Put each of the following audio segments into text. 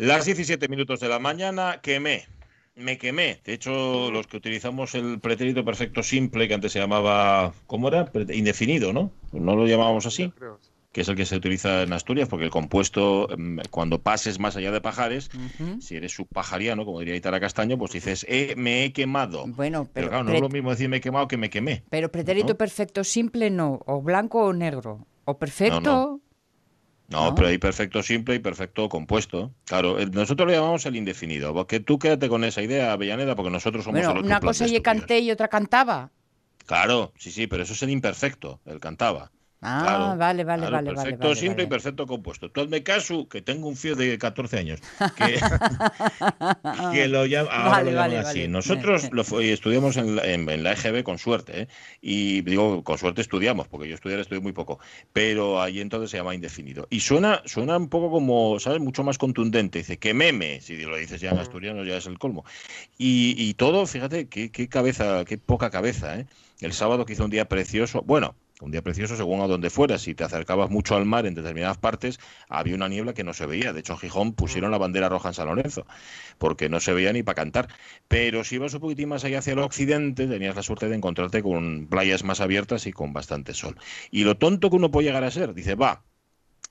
Las 17 minutos de la mañana, quemé. Me quemé. De hecho, los que utilizamos el pretérito perfecto simple, que antes se llamaba, ¿cómo era? Indefinido, ¿no? ¿No lo llamábamos así? Que es el que se utiliza en Asturias, porque el compuesto, mm, cuando pases más allá de pajares, Ujú. si eres subpajariano, como diría Itara Castaño, pues dices, eh, me he quemado. Bueno, Pero, pero, claro, no es lo mismo decir me he quemado que me quemé. pero pretérito ¿no? perfecto simple no, o blanco o negro. O perfecto. No, No. Pero hay perfecto simple y perfecto compuesto. Claro, nosotros lo llamamos el indefinido. Porque tú quédate con esa idea, Avellaneda, porque nosotros somos Bueno, una cosa y estúpidos. canté y otra cantaba. Claro, sí, sí, pero eso es el imperfecto, el cantaba. Ah, Claro, vale, vale, Claro, vale, perfecto vale, simple y perfecto compuesto. Tú hazme caso, que tengo un fío de 14 años, que, que lo llama, ahora Vale, lo llaman vale, así. Nosotros lo estudiamos en la, en- en la EGB con suerte, ¿eh? y digo, con suerte estudiamos, porque yo estudiar estudié muy poco, pero ahí entonces se llama indefinido. Y suena, suena un poco como, ¿sabes? Mucho más contundente. Dice, que meme, si lo dices ya en asturiano ya es el colmo. Y, y todo, fíjate, qué, qué cabeza, qué poca cabeza, ¿eh? El sábado que hizo un día precioso, bueno, un día precioso según a donde fueras, si te acercabas mucho al mar en determinadas partes, había una niebla que no se veía. De hecho, en Gijón pusieron la bandera roja en San Lorenzo, porque no se veía ni para cantar. Pero si ibas un poquitín más allá hacia el occidente, tenías la suerte de encontrarte con playas más abiertas y con bastante sol. Y lo tonto que uno puede llegar a ser, dice, va,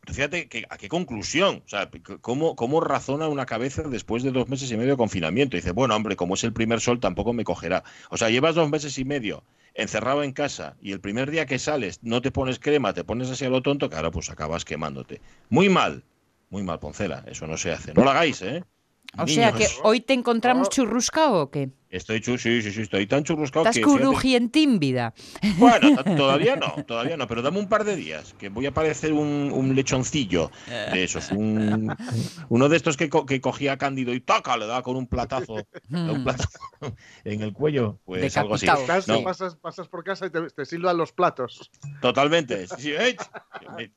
Fíjate que, a qué conclusión, o sea, cómo, cómo razona una cabeza después de dos meses y medio de confinamiento. Dice, bueno, hombre, como es el primer sol, tampoco me cogerá. O sea, llevas dos meses y medio encerrado en casa y el primer día que sales no te pones crema, te pones así a lo tonto, claro, pues acabas quemándote. Muy mal, muy mal, Poncela, eso no se hace. No lo hagáis, ¿eh? O sea que hoy te encontramos Oh. churruscao o qué? Estoy chu- sí, sí, sí, estoy tan churruscado Estás que... vida. Bueno, to- todavía no, todavía no, pero dame un par de días, que voy a parecer un, un lechoncillo de esos, un, uno de estos que, co- que cogía a Cándido y toca, le da con un platazo, un platazo en el cuello, pues algo así. Decapitado. Estás, No, pasas, pasas por casa y te, te silban los platos. totalmente. sí, sí, ¡eh!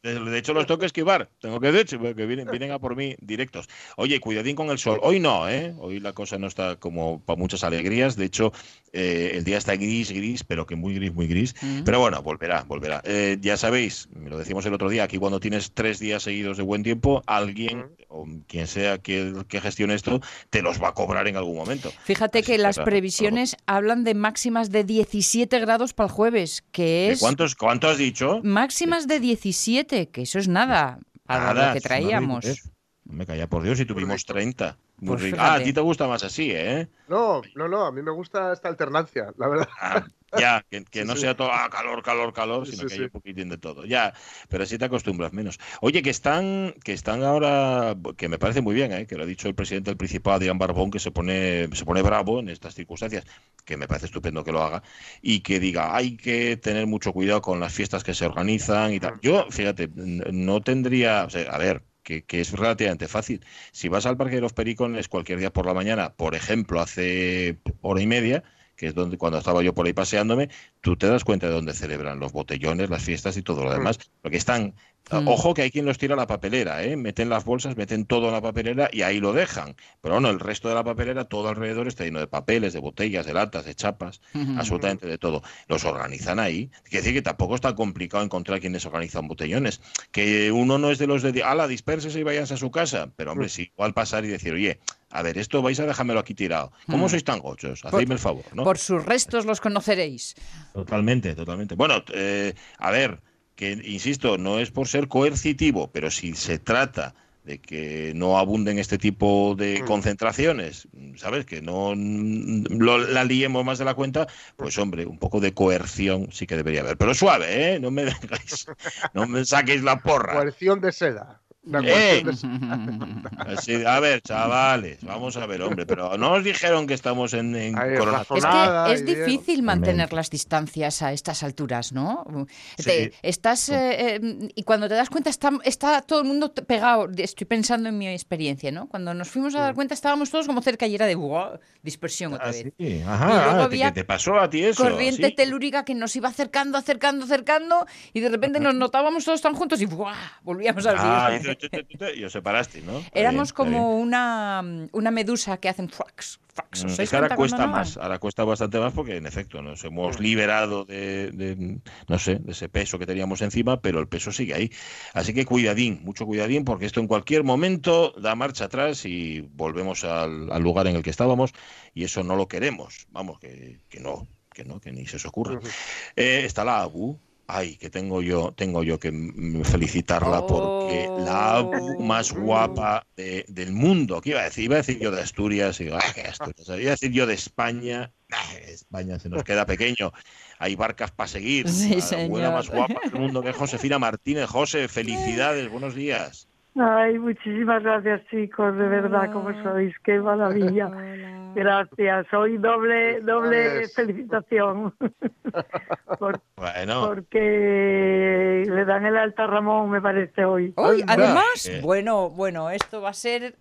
De de hecho, los tengo que esquivar, tengo que, de hecho, que vienen, vienen a por mí directos. Oye, cuidadín con el sol. Hoy no, ¿eh? Hoy la cosa no está como para muchas alegrías. De hecho, eh, el día está gris, gris, pero que muy gris, muy gris. Mm. Pero bueno, volverá, volverá. Eh, ya sabéis, me lo decimos el otro día, aquí cuando tienes tres días seguidos de buen tiempo, alguien, o quien sea que, que gestione esto, te los va a cobrar en algún momento. Fíjate Así que las claro, previsiones hablan de máximas de 17 grados para el jueves, que ¿De es ¿Cuántos, ¿Cuánto has dicho? máximas de 17, que eso es nada para Nada, lo que traíamos. ridiculez. No me calla por Dios y tuvimos 30. Muy Pues rico. ah, a ti te gusta más así, ¿eh? No, no, no, a mí me gusta esta alternancia, la verdad. Ah, ya, que, que Sí, no sí. sea todo ah, calor, calor, calor, sino sí, que haya un poquitín de todo. Ya, pero así te acostumbras menos. Oye, que están, que están ahora, que me parece muy bien, ¿eh? que lo ha dicho el presidente del Principado, Adrián Barbón, que se pone, se pone bravo en estas circunstancias, que me parece estupendo que lo haga, y que diga, hay que tener mucho cuidado con las fiestas que se organizan y tal. Yo, fíjate, no tendría, o sea, a ver, que, que es relativamente fácil. Si vas al Parque de los Pericones cualquier día por la mañana, por ejemplo, hace hora y media, que es donde cuando estaba yo por ahí paseándome, tú te das cuenta de dónde celebran los botellones, las fiestas y todo lo demás. Porque están, Mm. ojo que hay quien los tira a la papelera, ¿eh? meten las bolsas, meten todo en la papelera y ahí lo dejan. Pero no, el resto de la papelera, todo alrededor está lleno de papeles, de botellas, de latas, de chapas, absolutamente de todo. Los organizan ahí. Quiere decir que tampoco es tan complicado encontrar quienes organizan botellones. Que uno no es de los de, ala, disperses y váyanse a su casa. Pero hombre, si igual pasar y decir, oye, a ver, esto vais a dejármelo aquí tirado. ¿Cómo Mm. sois tan gochos? Hacedme el favor, ¿no? Por sus restos los conoceréis. Totalmente, totalmente. Bueno, eh, a ver, que insisto, no es por ser coercitivo, pero si se trata de que no abunden este tipo de Mm. concentraciones, ¿sabes? Que no mm, lo- la liemos más de la cuenta, pues hombre, un poco de coerción sí que debería haber. Pero suave, ¿eh? No me vengáis, no me saquéis la porra. Coerción de seda. Así, a ver, chavales, vamos a ver, hombre, pero no os dijeron que estamos en, en razón- Es que es y bien. difícil mantener las distancias a estas alturas, ¿no? Sí. Te- estás eh, eh, y cuando te das cuenta está, está todo el mundo pegado. Estoy pensando en mi experiencia, ¿no? Cuando nos fuimos a dar cuenta estábamos todos como cerca y era de ¡buah! dispersión otra Ah, vez. sí, Y Ajá, luego ah, ¿te- había ¿qué te pasó a ti eso? Corriente ¿Sí? telúrica que nos iba acercando, acercando, acercando y de repente nos notábamos todos tan juntos y ¡buah! volvíamos al Ah, río. dices, y os separasteis, ¿no? Éramos bien, como una, una medusa que hacen fax. fax. Mm, ¿Os es dais que ahora cuesta no? más, ahora cuesta bastante más porque en efecto nos hemos liberado de, de, no sé, de ese peso que teníamos encima, pero el peso sigue ahí. Así que cuidadín, mucho cuidadín, porque esto en cualquier momento da marcha atrás y volvemos al, al lugar en el que estábamos y eso no lo queremos. Vamos, que, que no, que no, que ni se os ocurra. Eh, está la ABU. Ay, que tengo yo, tengo yo que felicitarla porque la ABU más guapa de- del mundo. ¿Qué iba a decir? Iba a decir yo de Asturias, y "Ah, qué Asturias". Iba a decir yo de España. Ah, España se nos queda pequeño. Hay barcas para seguir. Sí, la abuela más guapa del mundo que es Josefina Martínez. José, felicidades, buenos días. Ay, muchísimas gracias, chicos, de verdad, como sois, qué maravilla. Gracias, hoy doble, doble Yes. felicitación. Por- Bueno, porque le dan el alta a Ramón, me parece hoy. Hoy, además, bueno, bueno, esto va a ser,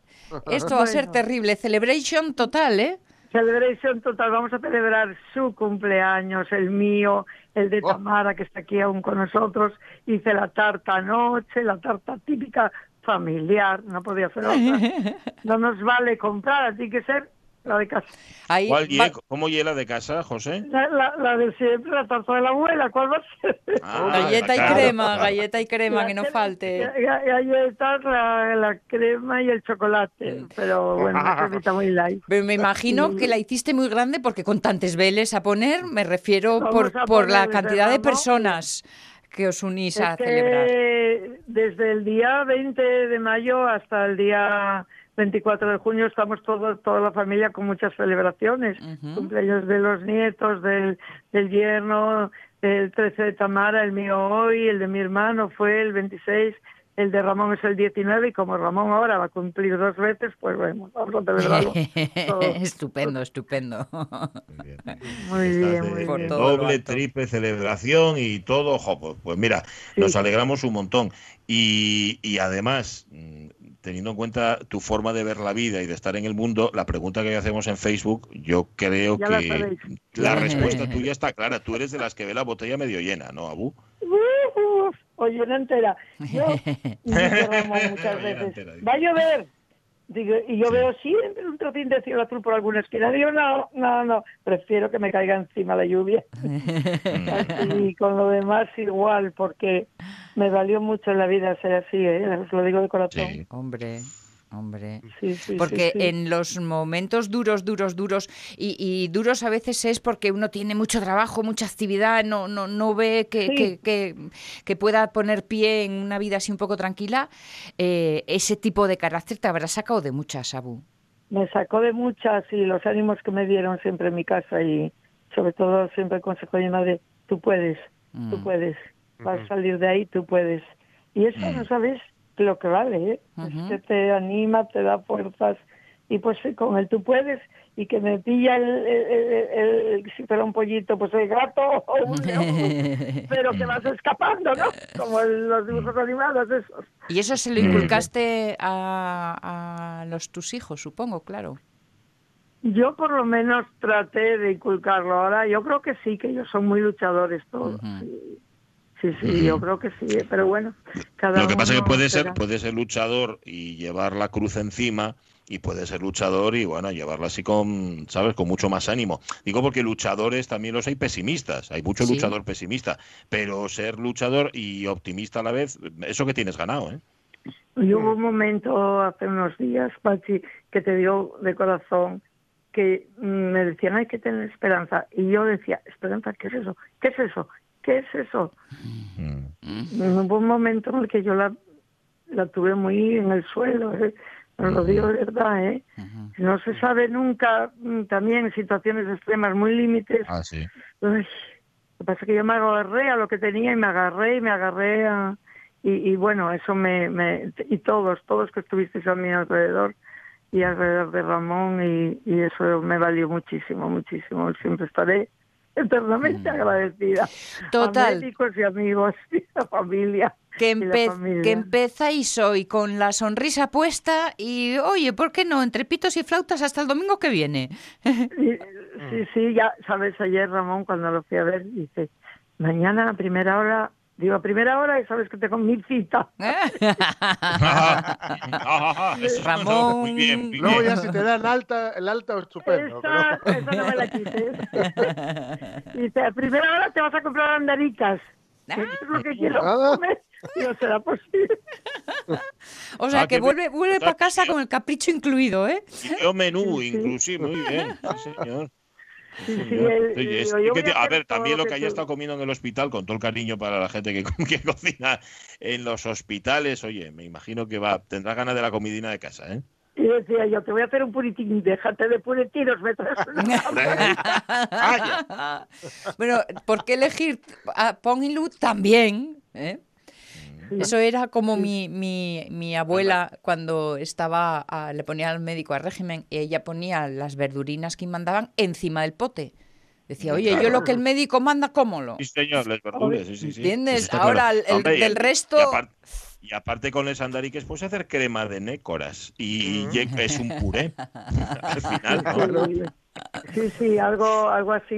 esto va a ser terrible. Celebration total, ¿eh? Celebration total, vamos a celebrar su cumpleaños, el mío, el de Oh. Tamara, que está aquí aún con nosotros. Hice la tarta anoche, la tarta típica familiar, no podía ser otra. No nos vale comprar, tiene que ser la de casa. Ahí ¿cuál va- ¿cómo hiela de casa, José? La, la, la de siempre, la tarta de la abuela, ¿cuál va a ser? Ah, galleta y crema, galleta y crema, La que no crema- falte. ga- ga- Galletas, la, la crema y el chocolate, pero bueno, una cremita muy light. Pero me imagino que la hiciste muy grande porque con tantos veles a poner, me refiero Vamos por, por la cantidad de personas que os unís a Es celebrar. desde el día 20 de mayo hasta el día 24 de junio estamos todos, toda la familia con muchas celebraciones. Ujú. Cumpleaños de los nietos, del, del yerno, el 13 de Tamara, el mío hoy, el de mi hermano fue el 26, el de Ramón es el 19 y como Ramón ahora va a cumplir dos veces, pues bueno, vamos a celebrarlo. todo. estupendo, estupendo. Muy bien. Muy bien, de- muy de doble, triple celebración y todo. jo, pues, pues mira, Sí. nos alegramos un montón. Y, y además, mm, teniendo en cuenta tu forma de ver la vida y de estar en el mundo, la pregunta que hacemos en Facebook, yo creo Ya la que sabéis. la respuesta tuya está clara. Tú eres de las que ve la botella medio llena, ¿no, Abu? Uf, oye, una entera. Yo digo, Ramón, muchas veces, va a llover. Digo, y yo Sí. veo siempre un trocín de cielo azul por alguna esquina. Digo, no, no, no, prefiero que me caiga encima la lluvia. y con lo demás igual, porque me valió mucho en la vida ser así, ¿eh? os lo digo de corazón. Sí. Hombre, hombre. Sí, sí, Porque sí, sí. en los momentos duros, duros, duros, y, y duros a veces es porque uno tiene mucho trabajo, mucha actividad, no, no, no ve que, Sí. que, que- que pueda poner pie en una vida así un poco tranquila, eh, ese tipo de carácter te habrá sacado de muchas, Abu. me sacó de muchas y los ánimos que me dieron siempre en mi casa y sobre todo siempre el consejo de mi madre, tú puedes, tú Mm. puedes, vas a salir de ahí, tú puedes. Y eso Mm. no sabes lo que vale, ¿eh? Que te anima, te da fuerzas y pues sí, con el tú puedes y que me pilla el, el- el- el- si fuera un pollito, pues el gato o un león, pero que vas escapando, ¿no? Como en los dibujos animados esos. y eso se lo Mm. inculcaste a, a los tus hijos, supongo, claro. Yo por lo menos traté de inculcarlo ahora. Yo creo que sí, que ellos son muy luchadores todos. Sí, sí, yo creo que sí. eh, Pero bueno, cada Lo que pasa es que puede ser, puede ser luchador y llevar la cruz encima y puede ser luchador y bueno, llevarla así con, ¿sabes? Con mucho más ánimo. Digo porque luchadores también los hay pesimistas, hay mucho Sí. luchador pesimista, pero ser luchador y optimista a la vez, eso que tienes ganado, ¿eh? Y hubo un momento hace unos días, Pachi, que te dio de corazón que mm, me decían hay que tener esperanza. Y yo decía, ¿esperanza qué es eso? ¿Qué es eso? ¿Qué es eso? Mm. Hubo un momento en el que yo la, la tuve muy en el suelo, ¿eh? Lo digo de verdad, ¿eh? No se sabe nunca, mm, también en situaciones extremas, muy límites. Ah, sí. Uy, lo que pasa es que yo me agarré a lo que tenía y me agarré y me agarré a... Y, y bueno, eso me, me... Y todos, todos que estuvisteis a mi alrededor y alrededor de Ramón y, y eso me valió muchísimo, muchísimo. Siempre estaré eternamente agradecida. Total. A médicos y amigos y a familia. Que, la empe- familia. que empezáis hoy con la sonrisa puesta y, oye, ¿por qué no? Entre pitos y flautas hasta el domingo que viene. Sí, sí, sí, ya sabes, ayer Ramón cuando lo fui a ver dice, mañana a primera hora Digo, a primera hora y sabes que tengo mi cita. Ramón. Muy bien, muy Luego bien. ya si te dan alta, el alta es estupendo. pero- Esa, esa no me la quites. Dice, a primera hora te vas a comprar andaricas. Eso es lo que quiero Ah. comer. Y no será posible. O sea, Ah, que vuelve, vuelve para casa con el capricho incluido, ¿eh? Yo menú, Sí, sí. inclusive, muy bien. Sí, señor. Sí, sí, el- es- digo, que a ver, también lo que haya tú- estado comiendo en el hospital, con todo el cariño para la gente que, que cocina en los hospitales, oye, me imagino que va, tendrá ganas de la comidina de casa, ¿eh? Y decía yo, te voy a hacer un puritín, déjate de puritinos, me traes una bueno, ¿por qué elegir a Pong y Lu también? ¿eh? Eso era como mi, mi, mi abuela cuando estaba, a- le ponía al médico a régimen y ella ponía las verdurinas que mandaban encima del pote. Decía, oye, yo lo que el médico manda, ¿cómo Sí, señor, les verduras, sí, sí, sí. ¿Entiendes? Ahora, claro. el- Hombre, del y resto- aparte- Y aparte con el sandariques puedes hacer crema de nécoras y ye- es un puré al final, ¿no? Sí, Sí, sí, algo, algo así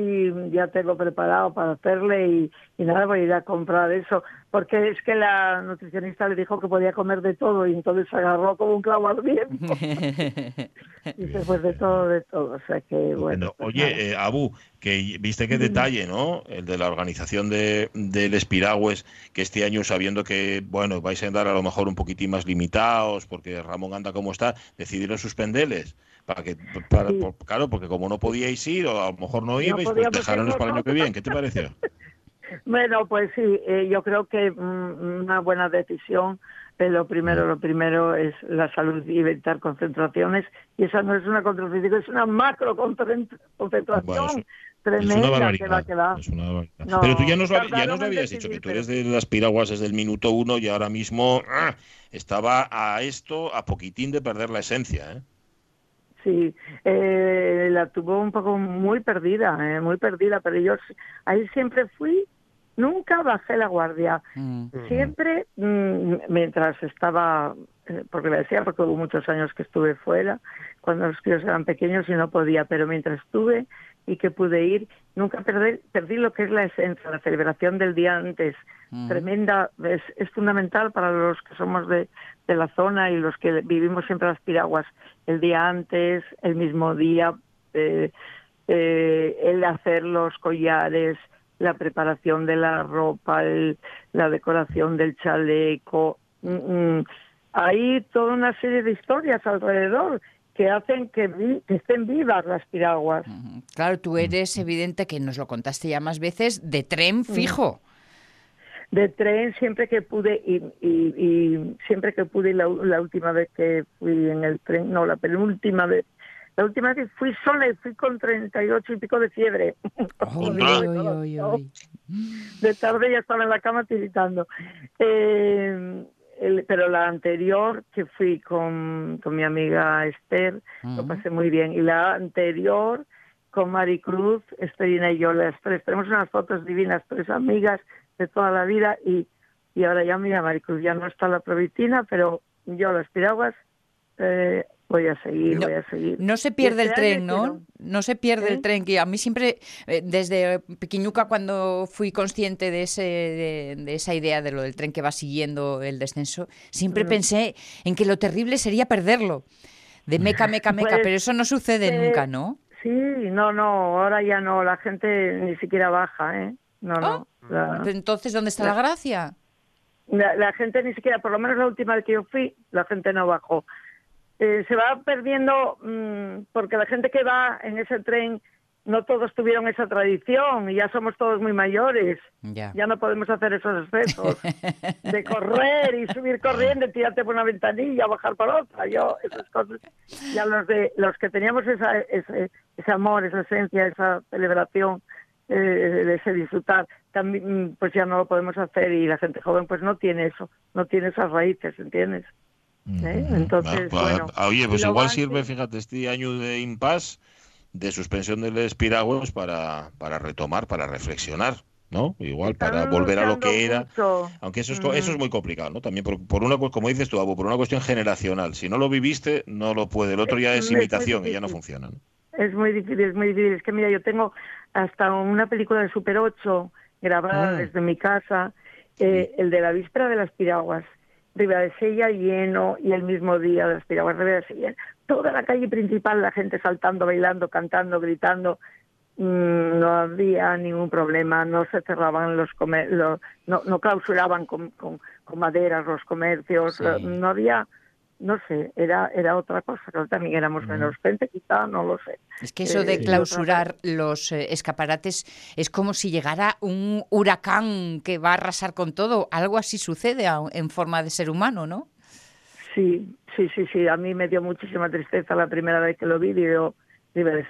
ya tengo preparado para hacerle y, y nada, voy a ir a comprar eso, porque es que la nutricionista le dijo que podía comer de todo y entonces se agarró como un clavo al viento. Dice, pues de todo, de todo, o sea que bueno. Pues. Oye, eh, Abu, que viste qué detalle, ¿no? El de la organización de, del Espiragües, que este año sabiendo que, bueno, vais a andar a lo mejor un poquitín más limitados, porque Ramón anda como está, decidieron suspenderles. Para que, para, Sí. por- claro, porque como no podíais ir, o a lo mejor no ibais, pues dejaronlos para el año que viene. ¿Qué te pareció? Bueno, pues sí, eh, yo creo que mm, una buena decisión. eh, lo primero, lo primero es la salud y evitar concentraciones. Y esa no es una concentración, es una macro concentr- concentración Bueno, es- Es tremenda una que va, barbaridad. que va. es una barbaridad. No, pero tú ya nos, lo- ya nos lo habías dicho, que tú eres de las piraguas desde el minuto uno y ahora mismo ah, estaba a esto, a poquitín de perder la esencia. ¿eh? Sí, eh, la tuvo un poco muy perdida, eh, muy perdida, pero yo ahí siempre fui, nunca bajé la guardia. Mm. Siempre, mm, mientras estaba, eh, porque le decía, porque hubo muchos años que estuve fuera, cuando los críos eran pequeños y no podía, pero mientras estuve y que pude ir, nunca perdí, perdí lo que es la esencia, la celebración del día antes. Mm. Tremenda, es, es fundamental para los que somos de, de la zona y los que vivimos siempre las piraguas, el día antes, el mismo día, eh, eh, el hacer los collares, la preparación de la ropa, el- la decoración del chaleco. Mm, mm. Hay toda una serie de historias alrededor que hacen que, vi- que estén vivas las piraguas. Claro, tú eres evidente que nos lo contaste ya más veces, de tren fijo. De tren siempre que pude y, y- y siempre que pude y la, la última vez que fui en el tren, no, la penúltima vez. La última vez fui sola y fui con 38 y pico de fiebre. De tarde ya estaba en la cama tiritando. Eh, el- pero la anterior, que fui con, con mi amiga Esther, lo pasé muy bien. Y la anterior, con Maricruz, Esperina y yo, las tres. Tenemos unas fotos divinas, tres amigas de toda la vida. Y, y ahora ya, mira, Maricruz ya no está la provitina, pero yo las piraguas eh, voy a seguir, No- voy a seguir. No se pierde Y el este tren, ¿no? No se pierde el tren, que a mí siempre, eh, desde pequeñuca, cuando fui consciente de, ese, de, de esa idea de lo del tren que va siguiendo el descenso, siempre Mm. pensé en que lo terrible sería perderlo. De meca, meca, meca, Pues, pero eso no sucede eh, nunca, ¿no? Sí, no, no, ahora ya no, la gente ni siquiera baja, ¿eh? No, no. La, Entonces, ¿dónde está la gracia? la- la gente ni siquiera, por lo menos la última vez que yo fui, la gente no bajó. Eh, se va perdiendo mm, porque la gente que va en ese tren no todos tuvieron esa tradición y ya somos todos muy mayores. Ya. Ya no podemos hacer esos excesos de correr y subir corriendo, tirarte por una ventanilla, bajar por otra. Yo, esas cosas, ya los de los que teníamos esa, ese, ese amor, esa esencia, esa celebración, eh, de ese disfrutar, también, pues ya no lo podemos hacer y la gente joven pues no tiene eso, no tiene esas raíces, ¿entiendes? ¿Eh? Entonces, Ah, bueno, ah, Oye, pues igual sirve, fíjate, este año de impasse, de suspensión del espiragües para, para retomar, para reflexionar, ¿no? Igual para volver a lo que era. mucho. Aunque eso es, co- eso es Mm. muy complicado, ¿no? También por, por una, como dices tú, Abu, por una cuestión generacional. Si no lo viviste, no lo puede. El otro ya Es es imitación y ya no funciona. ¿no? Es muy difícil, es muy difícil. Es que mira, yo tengo hasta una película de Super 8 grabada Ah. desde mi casa eh, el de la víspera de las piraguas. Sella lleno y el mismo día de las piraguas Sella, toda la calle principal, la gente saltando, bailando, cantando, gritando, mm, no había ningún problema, no se cerraban los, comer no, no clausuraban con, con, maderas los comercios, no había no sé, era, era otra cosa, que también éramos menos gente, quizá, no lo sé. Es que eso de eh, clausurar los eh, escaparates es como si llegara un huracán que va a arrasar con todo. Algo así sucede en forma de ser humano, ¿no? Sí, sí, sí, sí. A mí me dio muchísima tristeza la primera vez que lo vi. Digo,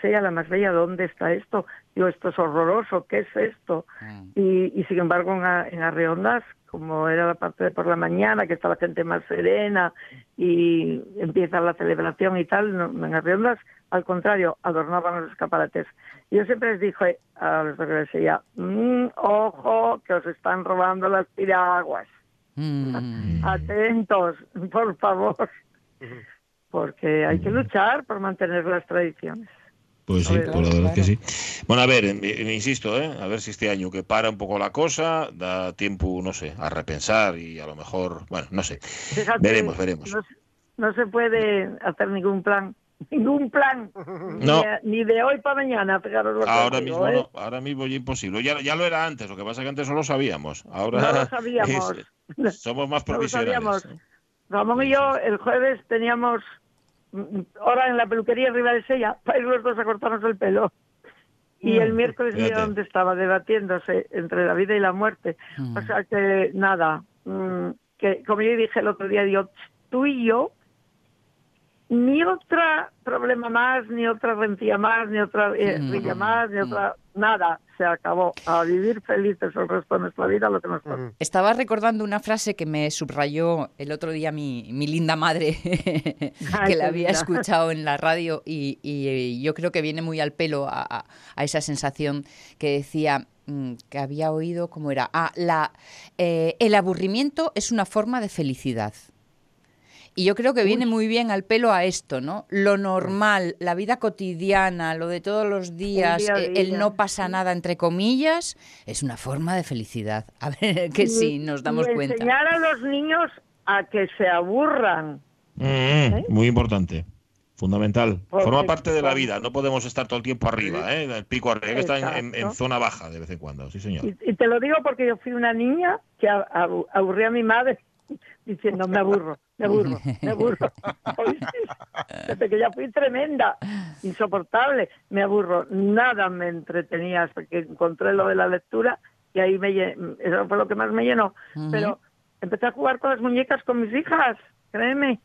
sea la más bella, ¿dónde está esto? Digo, esto es horroroso, ¿qué es esto? Mm. Y, y, sin embargo, en, en Arreondas como era la parte de por la mañana, que está la gente más serena y empieza la celebración y tal, en Arriondas, al contrario, adornaban los escaparates. Yo siempre les dije a los de la iglesia, mm, ojo, que os están robando las piraguas. Mm. Atentos, por favor, porque hay que luchar por mantener las tradiciones. Pues sí, por la verdad que sí. Bueno, a ver, insisto, ¿eh? a ver si este año que para un poco la cosa, da tiempo, no sé, a repensar y a lo mejor, bueno, no sé. veremos, veremos. No, se puede hacer ningún plan, ningún plan, ni, de hoy para mañana. Ahora mismo ¿eh? no, ahora mismo ya imposible. Ya, ya lo era antes, lo que pasa es que antes no lo sabíamos. Ahora no lo sabíamos. somos más provisionales. Ramón y yo el jueves teníamos ahora en la peluquería arriba de Sella para ir los dos a cortarnos el pelo. Y el mm, miércoles día donde estaba debatiéndose entre la vida y la muerte. O mm. sea que nada, mm, que como yo dije el otro día, digo, tú y yo ni otra problema más, ni otra rencilla más, ni otra eh, mm. más, ni otra nada. Se acabó. A vivir felices el resto de nuestra vida, lo que nos toca. Estaba recordando una frase que me subrayó el otro día mi, mi linda madre, que la había escuchado en la radio y, yo creo que viene muy al pelo a, esa sensación que decía mm, que había oído, ¿cómo era? Ah, la, eh, el aburrimiento es una forma de felicidad. Y yo creo que viene muy bien al pelo a esto, ¿no? Lo normal, la vida cotidiana, lo de todos los días, eh, el, no pasa nada, entre comillas, es una forma de felicidad. A ver, que sí, nos damos y cuenta. Enseñar a los niños a que se aburran. Mm, ¿Eh? Muy importante. Fundamental. Forma parte de la vida. No podemos estar todo el tiempo arriba, ¿eh? El pico arriba, que está en, zona baja de vez en cuando. Sí, señor. Y, te lo digo porque yo fui una niña que aburría a mi madre diciendo me aburro, me aburro, me aburro. Desde que ya fui tremenda, insoportable, me aburro. Nada me entretenía hasta que encontré lo de la lectura y ahí me eso fue lo que más me llenó. Pero empecé a jugar con las muñecas con mis hijas, créeme.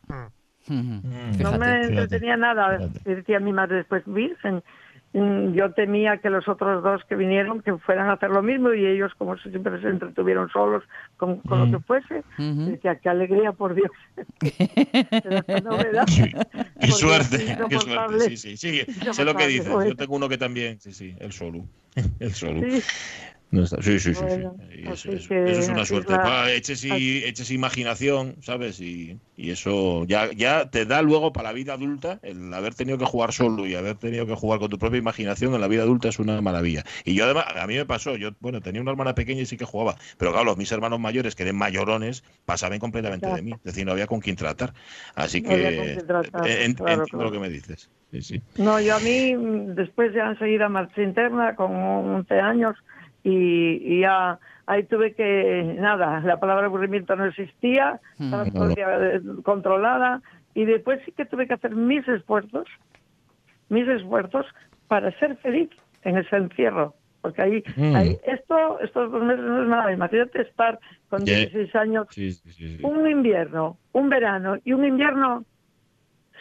no me entretenía nada. Decía mi madre después, Virgen, Mm, yo temía que los otros dos que vinieron que fueran a hacer lo mismo y ellos como siempre se entretuvieron solos con, lo mm. que fuese decía qué alegría por Dios qué suerte qué suerte sí sí sí sé lo que dices yo tengo uno que también sí sí el solo el solo. Sí, sí, sí. Eso, es una suerte. eches, y, eches imaginación, ¿sabes? Y, eso ya, ya te da luego para la vida adulta el haber tenido que jugar solo y haber tenido que jugar con tu propia imaginación en la vida adulta es una maravilla. Y yo además, a mí me pasó, yo, bueno, tenía una hermana pequeña y sí que jugaba, pero claro, mis hermanos mayores, que eran mayorones, pasaban completamente de mí. Es decir, no había con quién tratar. Así que eh, entiendo lo que me dices. Sí, sí. No, yo a mí, después de enseguida marcha interna, con 11 años, y, ya ahí tuve que, nada, la palabra aburrimiento no existía, estaba mm. controlada y después sí que tuve que hacer mis esfuerzos, mis esfuerzos para ser feliz en ese encierro. Porque ahí, mm. ahí esto, estos dos meses no es nada. Imagínate estar con 16 años, un invierno, un verano y un invierno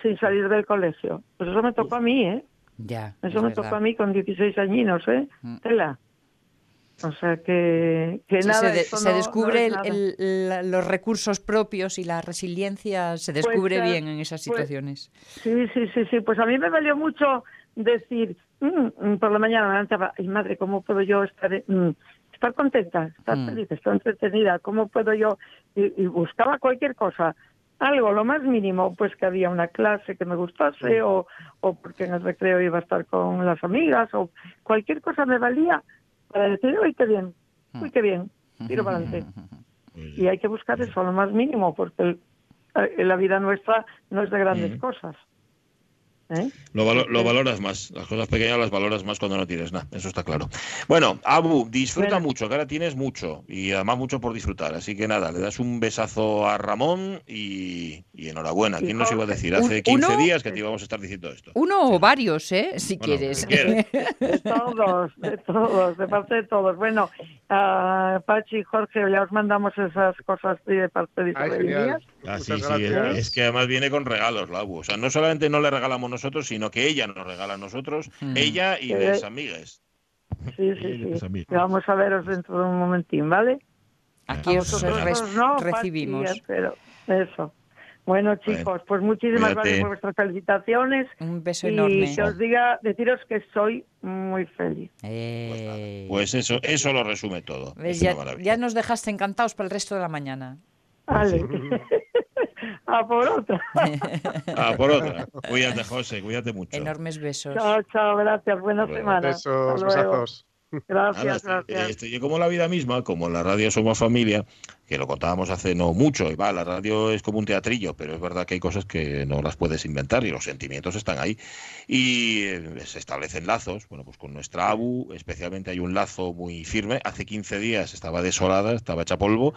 sin salir del colegio. Pues eso me tocó a mí, ¿eh? Ya, eso me tocó a mí con 16 añinos, ¿eh? Mm. Tela. O sea que, nada. Se, descubre los recursos propios y la resiliencia se pues, descubre bien en esas pues, situaciones. sí, sí, sí, sí. Pues a mí me valió mucho decir, mm, por la mañana me levantaba, madre, ¿cómo puedo yo estar, mm, estar contenta, estar mm. feliz, estar entretenida? ¿Cómo puedo yo? Y, buscaba cualquier cosa algo, lo más mínimo, pues que había una clase que me gustase o, o porque en el recreo iba a estar con las amigas o cualquier cosa me valía para decir, uy, qué bien, uy, qué bien, tiro para adelante. y hay que buscar eso, lo más mínimo, porque eh, la vida nuestra no es de grandes cosas. ¿Eh? Lo, valoras más, las cosas pequeñas las valoras más cuando no tienes nada, eso está claro. Bueno, Abu, disfruta mucho, que ahora tienes mucho y además mucho por disfrutar, así que nada, le das un besazo a Ramón y, enhorabuena. ¿Quién nos iba a decir? Hace 15 días que te íbamos a estar diciendo esto. Uno o varios, ¿eh? Si quieres. de todos, de todos, de parte de todos. Bueno, uh, Pachi y Jorge, ya os mandamos esas cosas de parte de Isabel Ah, sí, sí, es, que además viene con regalos, la Abu. O sea, no solamente no le regalamos nosotros, sino que ella nos regala a nosotros, mm. ella y las amigas. Sí, sí, sí. Vamos a veros dentro de un momentín, ¿vale? Aquí os recibimos. pero eso. Bueno, chicos, pues muchísimas gracias por vuestras felicitaciones. Un beso enorme. Y que os diga, deciros que soy muy feliz. Eh... Pues eso, eso lo resume todo. Ya, ya, nos dejaste encantados para el resto de la mañana. Vale. A por otra. A por otra. Cuídate, José, cuídate mucho. Enormes besos. Chao, chao, gracias. Buena semana. Besos, besazos. Gracias, gracias. Este, yo como la vida misma, como en la radio somos familia, que lo contábamos hace no mucho, y va, la radio es como un teatrillo, pero es verdad que hay cosas que no las puedes inventar y los sentimientos están ahí. Y eh, se establecen lazos, bueno, pues con nuestra ABU, especialmente hay un lazo muy firme. Hace 15 días estaba desolada, estaba hecha polvo,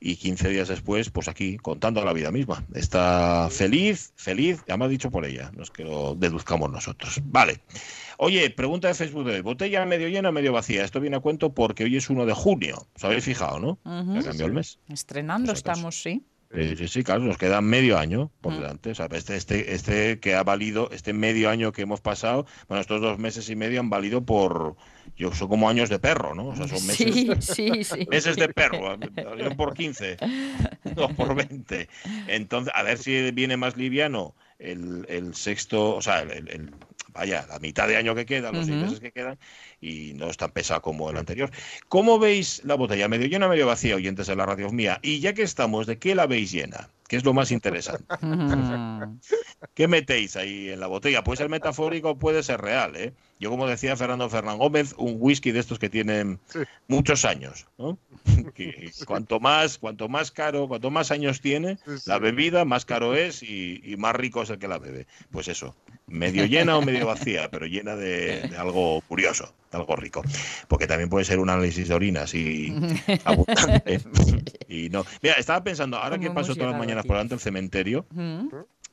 y 15 días después, pues aquí, contando la vida misma. Está feliz, feliz, ya me ha dicho por ella, no es que lo deduzcamos nosotros. Vale. Oye, pregunta de Facebook de botella medio llena o medio vacía. Esto viene a cuento porque hoy es 1 de junio. ¿Os habéis fijado, no? Ya cambió el mes. Estrenando estamos, sí. Sí, sí, claro, nos queda medio año por delante. O sea, este, este, este que ha valido, este medio año que hemos pasado, bueno, estos dos meses y medio han valido por, yo son como años de perro, ¿no? O sea, son meses, sí, sí, sí. meses de perro, por 15, no por 20. Entonces, a ver si viene más liviano el, el sexto, o sea, el, vaya, la mitad de año que queda, los seis meses que quedan, y no es tan pesada como el anterior. ¿Cómo veis la botella? ¿Medio llena o medio vacía, oyentes de la radio mía? Y ya que estamos, ¿de qué la veis llena? ¿Qué es lo más interesante? ¿Qué metéis ahí en la botella? Puede ser metafórico, puede ser real, ¿eh? Yo, como decía Fernando Fernán Gómez, un whisky de estos que tienen muchos años, ¿no? cuanto más, cuanto más caro, cuanto más años tiene la bebida, más caro es y, más rico es el que la bebe. Pues eso, medio llena o medio vacía, pero llena de, algo curioso, de algo rico. Porque también puede ser un análisis de orinas y abundante. y no. Mira, estaba pensando, ahora que paso todas las mañanas por delante del cementerio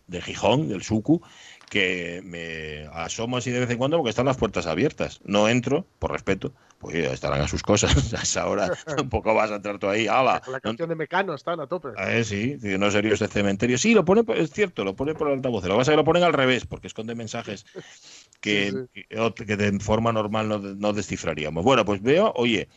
de Gijón, del Sucu, que me asomo así de vez en cuando porque están las puertas abiertas. No entro, por respeto, pues estarán a sus cosas. A esa hora tampoco vas a entrar tú ahí. ¡Hala! La canción de Mecano está a tope. Eh, sí, no serio este cementerio. Sí, lo pone, es cierto, lo pone por el altavoz. Lo que pasa es que lo ponen al revés, porque esconde mensajes que, que, de forma normal no, no descifraríamos. Bueno, pues veo, oye,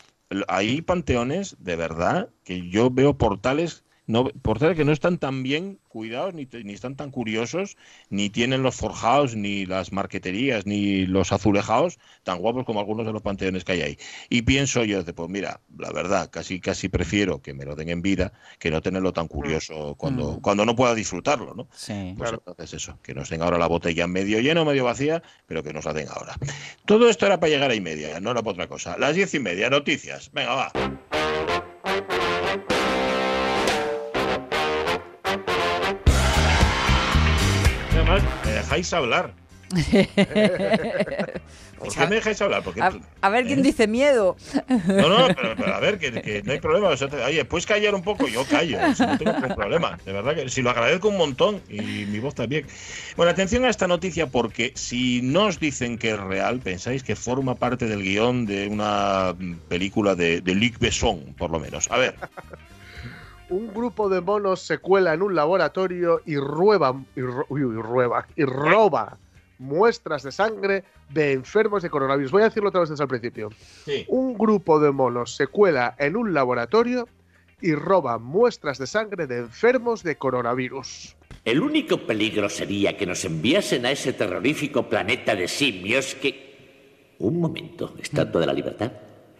hay panteones de verdad que yo veo portales no, por ser que no están tan bien cuidados, ni, ni, están tan curiosos, ni tienen los forjados, ni las marqueterías, ni los azulejados tan guapos como algunos de los panteones que hay ahí. Y pienso yo, pues mira, la verdad, casi casi prefiero que me lo den en vida que no tenerlo tan curioso mm. cuando, mm. cuando no pueda disfrutarlo, ¿no? Sí. Pues entonces eso, que nos den ahora la botella medio llena o medio vacía, pero que nos la den ahora. Todo esto era para llegar a y media, no era para otra cosa. Las diez y media, noticias. Venga, va. Dejáis hablar. ¿Por qué me dejáis hablar? Porque, a, ver quién ¿eh? dice miedo. No, no, pero, a ver, que, no hay problema. oye, ¿puedes callar un poco? Yo callo, no tengo problema. De verdad que si lo agradezco un montón y mi voz también. Bueno, atención a esta noticia porque si no os dicen que es real, pensáis que forma parte del guion de una película de, de Luc Besson, por lo menos. A ver un grupo de monos se cuela en un laboratorio y rueba, y, y roba muestras de sangre de enfermos de coronavirus. Voy a decirlo otra vez desde el principio. Un grupo de monos se cuela en un laboratorio y roba muestras de sangre de enfermos de coronavirus. El único peligro sería que nos enviasen a ese terrorífico planeta de simios que... Un momento, Estatua de la Libertad.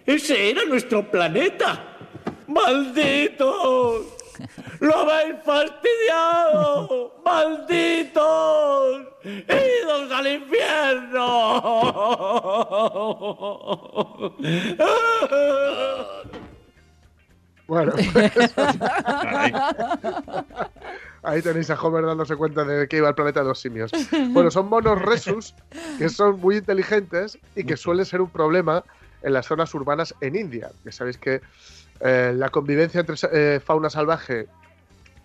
Ese era nuestro planeta. ¡Malditos! ¡Lo habéis fastidiado! ¡Malditos! ¡Idos al infierno! Bueno, pues, ahí tenéis a Homer dándose cuenta de que iba al planeta de los simios. Bueno, son monos resus que son muy inteligentes y que Mucho. suele ser un problema en las zonas urbanas en India. Ya sabéis que eh, la convivencia entre eh, fauna salvaje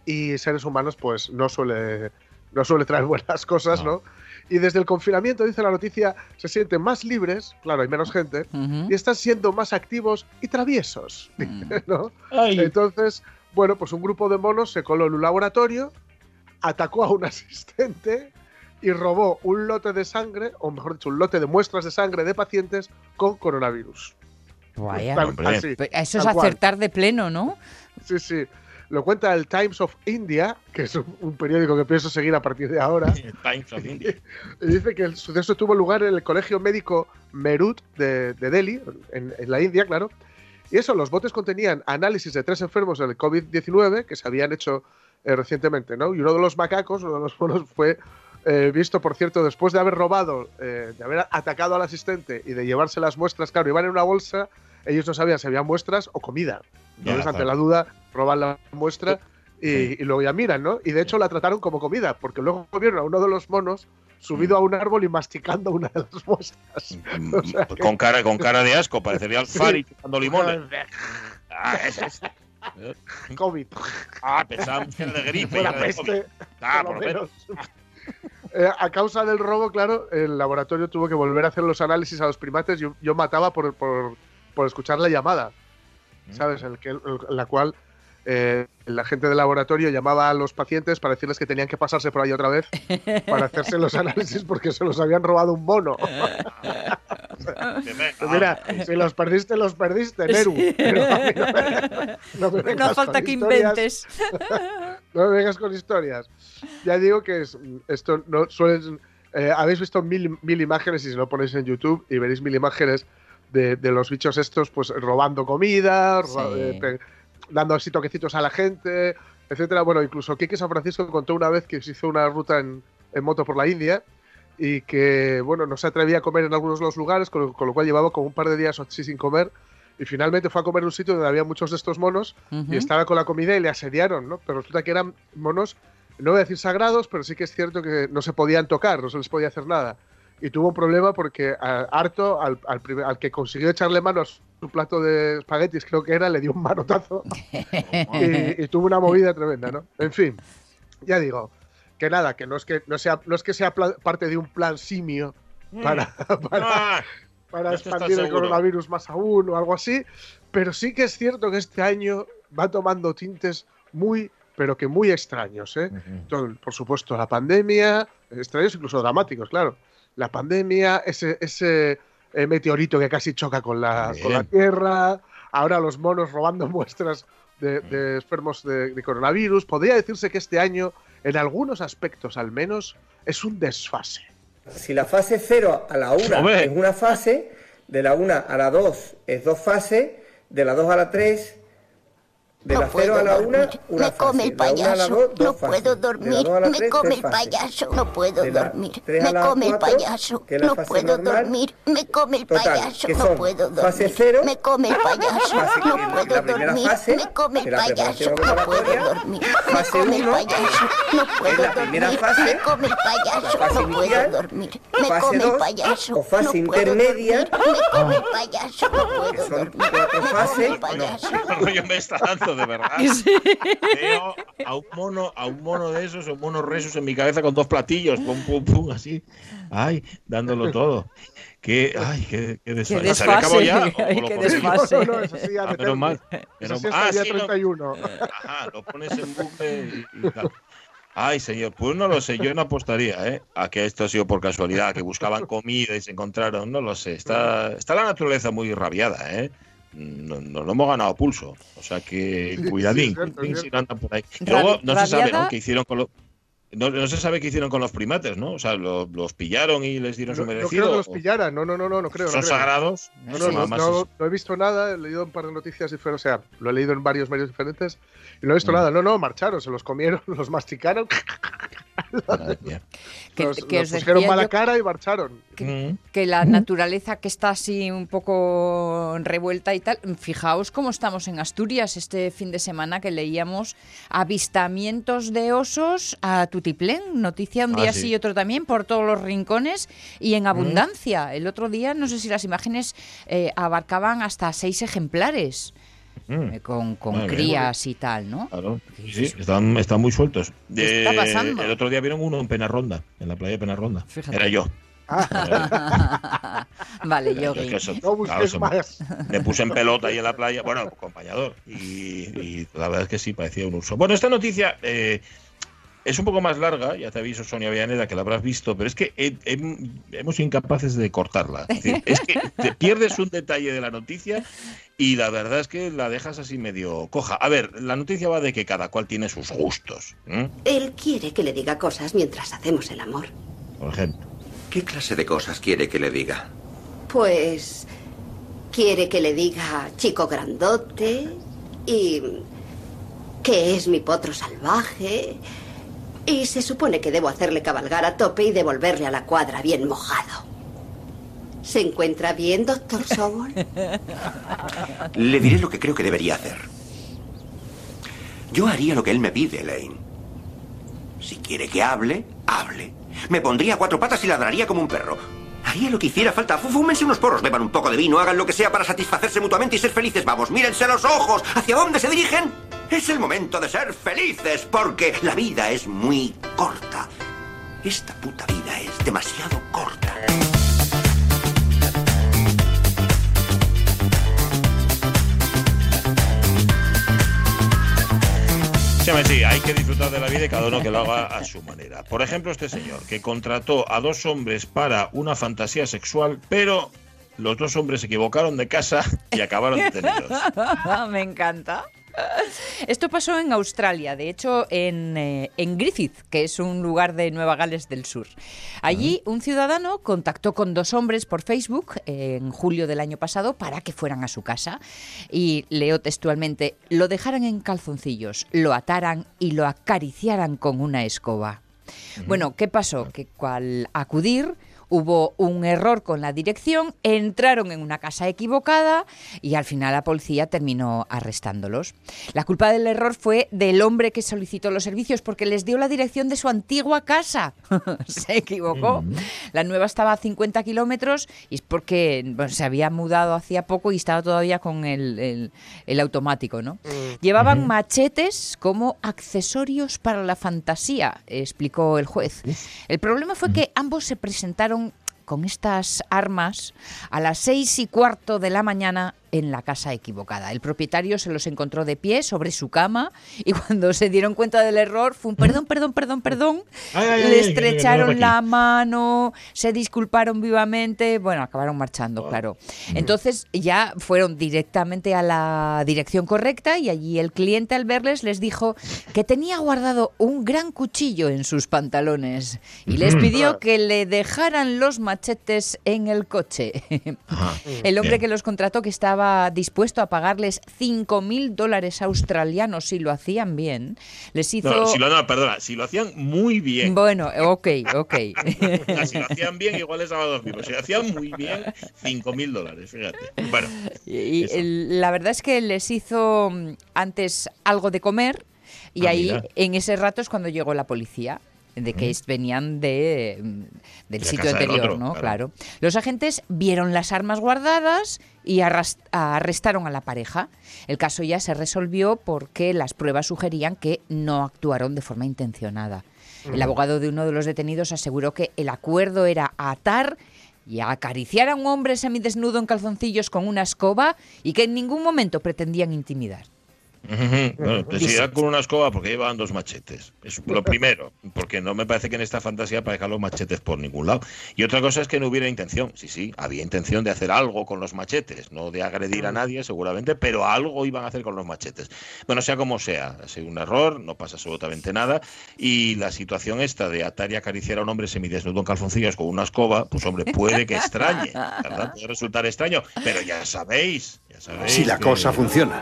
y seres humanos pues no suele, no suele traer buenas cosas, No. ¿no? Y desde el confinamiento, dice la noticia, se sienten más libres, claro, hay menos gente, y están siendo más activos y traviesos, Mm. ¿no? Ay, Entonces, bueno, pues un grupo de monos se coló en un laboratorio, atacó a un asistente y robó un lote de sangre, o mejor dicho, un lote de muestras de sangre de pacientes con coronavirus. Vaya. Tal- Hombre. así. Pero Eso es Tal cual. acertar de pleno, ¿no? Sí, sí. Lo cuenta el Times of India, que es un, un periódico que pienso seguir a partir de ahora. Times of India. Y dice que el suceso tuvo lugar en el colegio médico Merut de, de Delhi, en, en la India, claro. Y eso, los botes contenían análisis de tres enfermos del COVID-19 que se habían hecho eh, recientemente, ¿no? Y uno de los macacos, uno de los monos, fue eh, visto, por cierto, después de haber robado, eh, de haber atacado al asistente y de llevarse las muestras, claro, iban en una bolsa, ellos no sabían si había muestras o comida. Entonces, ante claro. la duda, roban la muestra y, Sí. y luego ya miran, ¿no? Y de hecho la trataron como comida, porque luego vieron a uno de los monos subido a un árbol y masticando una de las muestras. Mm, O sea que- con, cara, con cara de asco, parecería Alfari Sí. chupando limones. Ah, es. COVID. Ah, pensaba el de gripe. La peste. Ah, por lo lo menos. menos. Eh, a causa del robo, claro, el laboratorio tuvo que volver a hacer los análisis a los primates. Yo, yo mataba por, por, por escuchar la llamada, ¿sabes? El que, en la cual eh, la gente del laboratorio llamaba a los pacientes para decirles que tenían que pasarse por ahí otra vez para hacerse los análisis porque se los habían robado un mono. Pues mira, si los perdiste, los perdiste, Neru. Pero no me- no me No falta que inventes. No me vengas con historias. Ya digo que es- esto no suelen. eh, Habéis visto mil, mil imágenes y si lo ponéis en YouTube y veréis mil imágenes de, de los bichos estos, pues robando comida, ro- Sí. eh, pe- dando así toquecitos a la gente, etcétera. Bueno, incluso Kike San Francisco contó una vez que se hizo una ruta en, en moto por la India y que, bueno, no se atrevía a comer en algunos de los lugares, con, con lo cual llevaba como un par de días así sin comer. Y finalmente fue a comer en un sitio donde había muchos de estos monos Ujú. y estaba con la comida y le asediaron, ¿no? Pero resulta que eran monos, no voy a decir sagrados, pero sí que es cierto que no se podían tocar, no se les podía hacer nada. Y tuvo un problema porque a- harto, al, al primer- al que consiguió echarle mano a su plato de espaguetis, creo que era, le dio un manotazo y, y tuvo una movida tremenda, ¿no? En fin, ya digo, que nada, que no es que, no sea, no es que sea parte de un plan simio para, para, Ah, para expandir el coronavirus más aún o algo así. Pero sí que es cierto que este año va tomando tintes muy, pero que muy extraños. ¿eh? Por supuesto, la pandemia, extraños incluso dramáticos, claro. La pandemia, ese, ese eh, meteorito que casi choca con la, con la Bien. Tierra, ahora los monos robando muestras de, de enfermos de, de coronavirus. Podría decirse que este año, en algunos aspectos al menos, es un desfase. Si la fase 0 a la 1 Hombre. es una fase, de la 1 a la 2 es dos fases, de la 2 a la 3, de No la 0 a puedo la 1, dormir. una Me come el De la 1 a la payaso. 2, dos No puedo dormir. 2 a la Me 3, come el payaso. No puedo dormir. 3 a Me come el 4, payaso. No puedo dormir. Me come el payaso. No puedo dormir. Me come el payaso. No puedo dormir. Me come el payaso. No puedo dormir. Me come el payaso. No puedo dormir. Me come el payaso. No puedo dormir. Me come el payaso. No puedo intermedia. dormir. Me come el payaso. No puedo dormir. Me come el no. payaso. qué rollo me está dando, de verdad. Veo a un mono, a un mono de esos, un mono resus en mi cabeza con dos platillos, pum, pum, pum, así. Ay, dándolo todo. Qué, ay, qué, qué desfase. Qué ¿Se había acabado ya? desfase, ¿O ay, lo qué desfase. No, no, no, es así, ya Ah, menos mal. Menos- ah, el día sí, lo- 31. Ajá, lo pones en bucle y, y tal. Ay, señor, pues no lo sé, yo no apostaría, ¿eh? A que esto ha sido por casualidad, que buscaban comida y se encontraron, no lo sé. Está, está la naturaleza muy rabiada, ¿eh? No- Nos lo hemos ganado a pulso. O sea que cuidadín, sí, si no andan por ahí. Y Rabi- Luego no se sabe. ¿no? ¿Qué hicieron con los. No, no se sabe qué hicieron con los primates, ¿no? O sea, lo- los pillaron y les dieron No, su no merecido. creo que los pillaran, no, no, no, no, no creo. Son no creo. sagrados. No, no, no, no- no he visto nada, he leído un par de noticias diferentes, o sea, lo he leído en varios medios diferentes y no he visto Mm. nada. No, no, marcharon, se los comieron, los masticaron. Que, nos, que nos pusieron mala yo cara y marcharon. que, Mm. que la naturaleza que está así un poco revuelta y tal. Fijaos cómo estamos en Asturias este fin de semana que leíamos avistamientos de osos a Tutiplén, noticia un Ah, día sí. sí y otro también por todos los rincones y en abundancia. El otro día no sé si las imágenes eh, abarcaban hasta seis ejemplares Mm. eh, con, con crías y tal, ¿no? Claro, sí, sí, están, están muy sueltos. ¿Qué está Eh, pasando? El otro día vieron uno en Penarronda, en la playa de Penarronda. Fíjate. Era yo. vale, yo. yo, es que eso- No claro, eso me- más. Me puse en pelota ahí en la playa, bueno, acompañador. Y, y la verdad es que sí, parecía un urso. Bueno, esta noticia eh, es un poco más larga, ya te aviso, Sonia Villaneda, que la habrás visto, pero es que he- he- hemos sido incapaces de cortarla. Es, decir, es que te pierdes un detalle de la noticia y la verdad es que la dejas así medio coja. A ver, la noticia va de que cada cual tiene sus gustos. ¿eh? Él quiere que le diga cosas mientras hacemos el amor. Por ejemplo. ¿Qué clase de cosas quiere que le diga? Pues quiere que le diga chico grandote y que es mi potro salvaje. Y se supone que debo hacerle cabalgar a tope y devolverle a la cuadra bien mojado. ¿Se encuentra bien, doctor Sobol? Le diré lo que creo que debería hacer. Yo haría lo que él me pide, Elaine. Si quiere que hable, hable. Me pondría a cuatro patas y ladraría como un perro. Haría lo que hiciera falta. Fú- Fúmense unos porros, beban un poco de vino, hagan lo que sea para satisfacerse mutuamente y ser felices. Vamos, mírense a los ojos. ¿Hacia dónde se dirigen? Es el momento de ser felices, porque la vida es muy corta. Esta puta vida es demasiado corta. Sí, hay que disfrutar de la vida y cada uno que lo haga a su manera. Por ejemplo, este señor que contrató a dos hombres para una fantasía sexual, pero los dos hombres se equivocaron de casa y acabaron detenidos. Me encanta. Esto pasó en Australia, de hecho en, eh, en Griffith, que es un lugar de Nueva Gales del Sur. Allí un ciudadano contactó con dos hombres por Facebook en julio del año pasado para que fueran a su casa y leo textualmente, lo dejaran en calzoncillos, lo ataran y lo acariciaran con una escoba. Bueno, ¿qué pasó? Que al acudir hubo un error con la dirección, entraron en una casa equivocada y al final la policía terminó arrestándolos. La culpa del error fue del hombre que solicitó los servicios porque les dio la dirección de su antigua casa. se equivocó. La nueva estaba a 50 kilómetros y es porque bueno, se había mudado hacía poco y estaba todavía con el, el- el automático, ¿no? Llevaban machetes como accesorios para la fantasía, explicó el juez. El problema fue que ambos se presentaron con estas armas a las seis y cuarto de la mañana en la casa equivocada. El propietario se los encontró de pie sobre su cama y cuando se dieron cuenta del error fue un perdón, perdón, perdón, perdón. Ay, ay, ay, Le estrecharon la mano, se disculparon vivamente, bueno, acabaron marchando, claro. Entonces ya fueron directamente a la dirección correcta y allí el cliente al verles les dijo que tenía guardado un gran cuchillo en sus pantalones y les pidió que le dejaran los machetes en el coche. El hombre que los contrató, que estaba dispuesto a pagarles 5.000 dólares australianos si lo hacían bien, les hizo... No, si lo, no, perdona, si lo hacían muy bien. Bueno, ok, ok. Si lo hacían bien, igual les daba dos mil. Si lo hacían muy bien, cinco mil dólares, fíjate. Bueno, Y la verdad es que les hizo mm, antes algo de comer y Ah, ahí mira. en ese rato es cuando llegó la policía de que venían de, mm, del De sitio del anterior, otro, ¿no? claro. Claro. Los agentes vieron las armas guardadas y arrestaron a la pareja. El caso ya se resolvió porque las pruebas sugerían que no actuaron de forma intencionada. El abogado de uno de los detenidos aseguró que el acuerdo era atar y acariciar a un hombre semidesnudo en calzoncillos con una escoba y que en ningún momento pretendían intimidar. Ujú, Bueno, pues con una escoba porque llevaban dos machetes. Es lo primero, porque no me parece que en esta fantasía aparezcan los machetes por ningún lado. Y otra cosa es que no hubiera intención. Sí, sí, había intención de hacer algo con los machetes, no de agredir a nadie seguramente, pero algo iban a hacer con los machetes. Bueno, sea como sea, ha sido un error, no pasa absolutamente nada. Y la situación esta de atar y acariciar a un hombre semidesnudo en calzoncillos con una escoba, pues hombre, puede que extrañe, ¿verdad? Puede resultar extraño, pero ya sabéis, ya sabéis. Si la que- cosa funciona.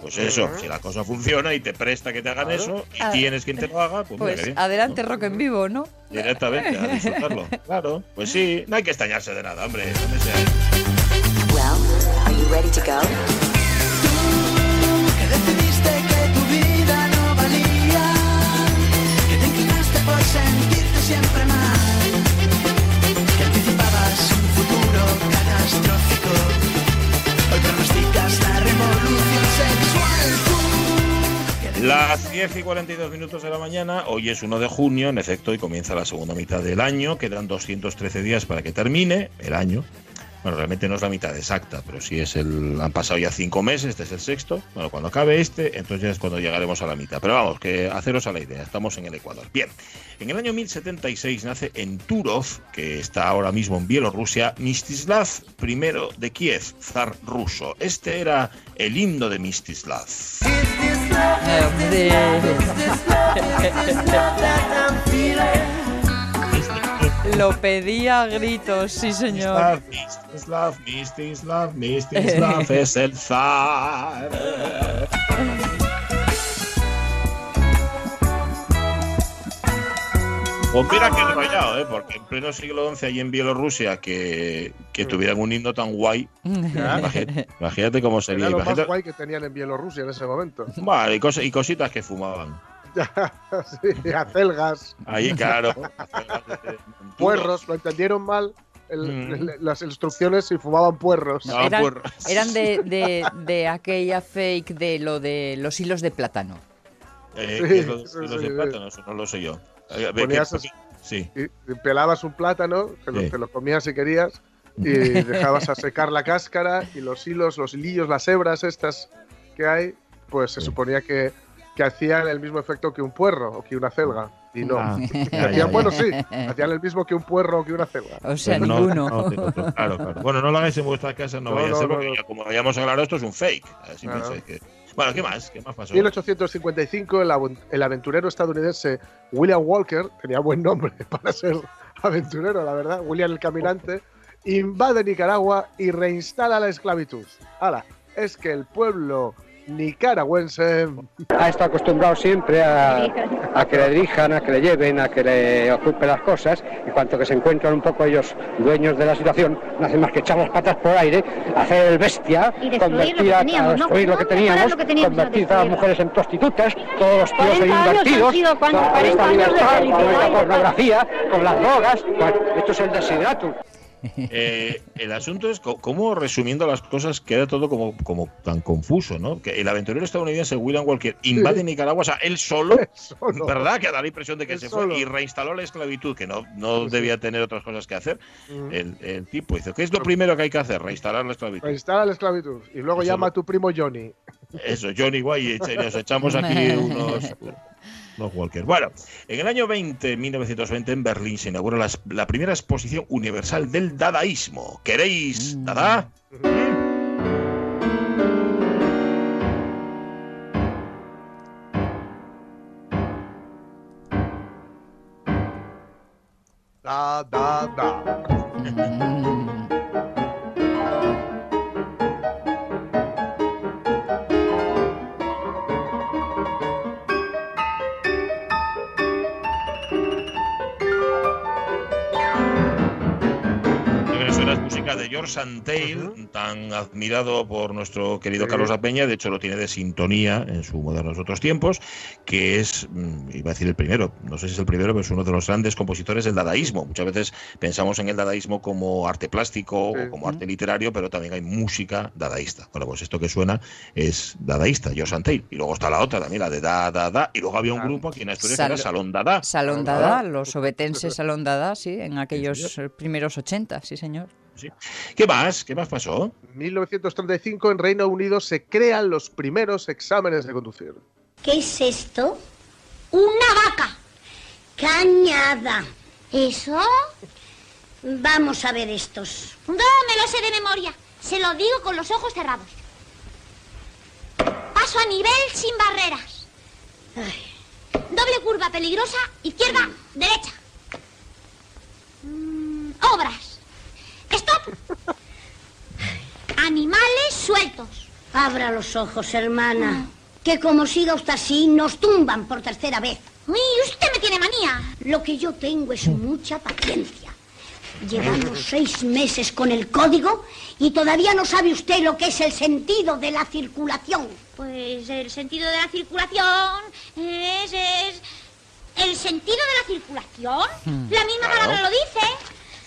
Pues eso, si la cosa funciona y te presta que te hagan eso y Ah. tienes quien te lo haga, pues, mira Pues bien, adelante rock en vivo, ¿no? ¿no? Directamente, a disfrutarlo. Claro, pues sí, no hay que extrañarse de nada, hombre. ¿dónde sea? Well, are you ready to go? que decidiste que tu vida no valía, que te inclinaste por sentirte siempre mal, Las 10 y 42 minutos de la mañana, hoy es 1 de junio, en efecto, y comienza la segunda mitad del año. Quedan 213 días para que termine el año. Bueno, realmente no es la mitad exacta, pero sí es el. Han pasado ya cinco meses, este es el sexto. Bueno, cuando acabe este, entonces es cuando llegaremos a la mitad. Pero vamos, que haceros a la idea, estamos en el Ecuador. Bien, en el año 1076 nace en Turov, que está ahora mismo en Bielorrusia, Mstislav I de Kiev, zar ruso. Este era el himno de Mstislav. Lo pedía a gritos, sí señor. Mstislav, Mstislav, Mstislav es el zar. Pues mira que rayado, ¿eh? porque en pleno siglo XI, allí en Bielorrusia, que, que tuvieran un himno tan guay, imagínate, imagínate cómo sería. Era lo más imagínate- guay que tenían en Bielorrusia en ese momento. Vale, y, cos- y cositas que fumaban. sí, acelgas, Ahí, claro. puerros, lo entendieron mal. el- Mm. el- las instrucciones y fumaban puerros. No, Eran, puerros. eran de, de- de aquella fake de lo de los hilos de plátano. Eh, Sí, ¿qué es lo, sí, los sí, de sí. plátano? Eso no lo sé yo. Ponías que- Sí. Y pelabas un plátano, te lo, Sí. te lo comías si querías, y dejabas a secar la cáscara y los hilos, los hilillos, las hebras estas que hay, pues se Sí. suponía que, que hacían el mismo efecto que un puerro o que una celga. Y no. Ah, Hacían- ya, ya, ya. bueno, sí, hacían el mismo que un puerro o que una celga. O sea, Pero no- ninguno. no, no, no, claro, claro. Bueno, no lo hagáis en vuestras casas, no, No, vaya a ser, no, porque no. ya como hayamos aclarado, esto es un fake. Así que- Bueno, ¿qué más? ¿Qué más pasó? 1855, el, el aventurero estadounidense William Walker, tenía buen nombre para ser aventurero, la verdad, William el Caminante, invade Nicaragua y reinstala la esclavitud. Ahora, es que el pueblo nicaragüense ha estado acostumbrado siempre a, a que le dirijan, a que le lleven, a que le ocupen las cosas. Y cuanto que se encuentran un poco ellos dueños de la situación, no hacen más que echar las patas por aire, hacer el bestia, Y destruir lo convertir que a, teníamos, a ¿no? destruir lo que teníamos, mejorar lo que teníamos, a convertir a las mujeres en prostitutas, todos los tíos 40 en invertidos, 40 esta libertad, con y pornografía, con las drogas. Bueno, esto es el desideratum. Eh, el asunto es cómo, resumiendo las cosas, queda todo como, como tan confuso, ¿no? Que el aventurero estadounidense William Walker invade Nicaragua, o sea, él solo, solo. ¿verdad? Que da la impresión de que Él se solo. fue y reinstaló la esclavitud, que no, no Sí, debía tener otras cosas que hacer. Mm. El, el tipo dice, ¿qué es lo primero que hay que hacer? Reinstalar la esclavitud. reinstala la esclavitud. Y luego Eso llama a tu primo Johnny. Eso, Johnny Guay, y nos echamos aquí unos, unos Walker. Bueno, en el año 20, 1920, en Berlín se inaugura las- la, primera exposición universal del dadaísmo. ¿Queréis dada? Da, da, da. música de George Santail, tan admirado por nuestro querido Sí. Carlos Apeña, de hecho lo tiene de sintonía en su Modernos Otros Tiempos, que es, mm, iba a decir el primero, no sé si es el primero, pero es uno de los grandes compositores del dadaísmo. Muchas veces pensamos en el dadaísmo como arte plástico Sí. o como arte literario, pero también hay música dadaísta. Bueno, pues esto que suena es dadaísta, George Santail. Y luego está la otra también, la de da, da, da. Y luego había un grupo aquí en Asturias que era Sal- Salón Dada. Salón Dada, los obetenses Salón Dada, sí, en aquellos eh, primeros 80, sí señor. ¿Qué más? ¿Qué más pasó? 1935 en Reino Unido se crean los primeros exámenes de conducir. ¿Qué es esto? Una vaca. Cañada. ¿Eso? Vamos a ver estos. No, me lo sé de memoria. Se lo digo con los ojos cerrados. Paso a nivel sin barreras. Doble curva peligrosa, izquierda, derecha. Mm, obras. Stop. Animales sueltos. Abra los ojos, hermana. Que como siga usted así, nos tumban por tercera vez. Uy, usted me tiene manía. Lo que yo tengo es mucha paciencia. Llevamos seis meses con el código y todavía no sabe usted lo que es el sentido de la circulación. Pues el sentido de la circulación es, es... ¿El sentido de la circulación? Hmm. La misma palabra lo dice.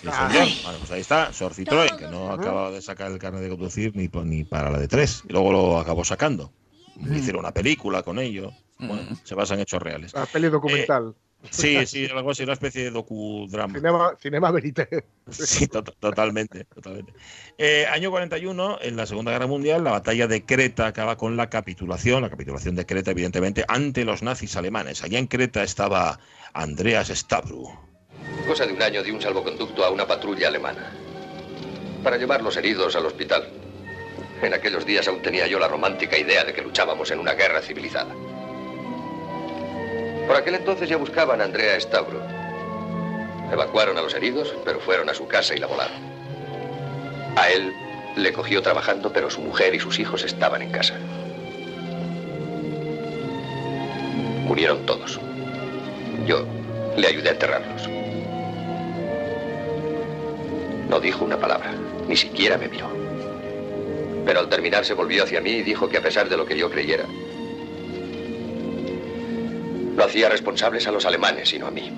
Sí. Bueno, pues ahí está, Sor Citroën, que no acababa de sacar el carnet de conducir ni, para la de tres. Y luego lo acabó sacando. Hicieron una película con ello. Bueno, se basan en hechos reales. La peli documental. Sí, sí, algo así, una especie de docudrama. Cinema, cinema verité. Sí, to- totalmente. totalmente. Eh, año 41, en la Segunda Guerra Mundial, la batalla de Creta acaba con la capitulación, la capitulación de Creta, evidentemente, ante los nazis alemanes. Allá en Creta estaba Andreas Stavru. Cosa de un año di un salvoconducto a una patrulla alemana para llevar los heridos al hospital. En aquellos días aún tenía yo la romántica idea de que luchábamos en una guerra civilizada. Por aquel entonces ya buscaban a Andrea Stavro. Evacuaron a los heridos, pero fueron a su casa y la volaron. A él le cogió trabajando, pero su mujer y sus hijos estaban en casa. Murieron todos. Yo le ayudé a enterrarlos. No dijo una palabra, ni siquiera me miró. Pero al terminar se volvió hacia mí y dijo que a pesar de lo que yo creyera, no hacía responsables a los alemanes, sino a mí.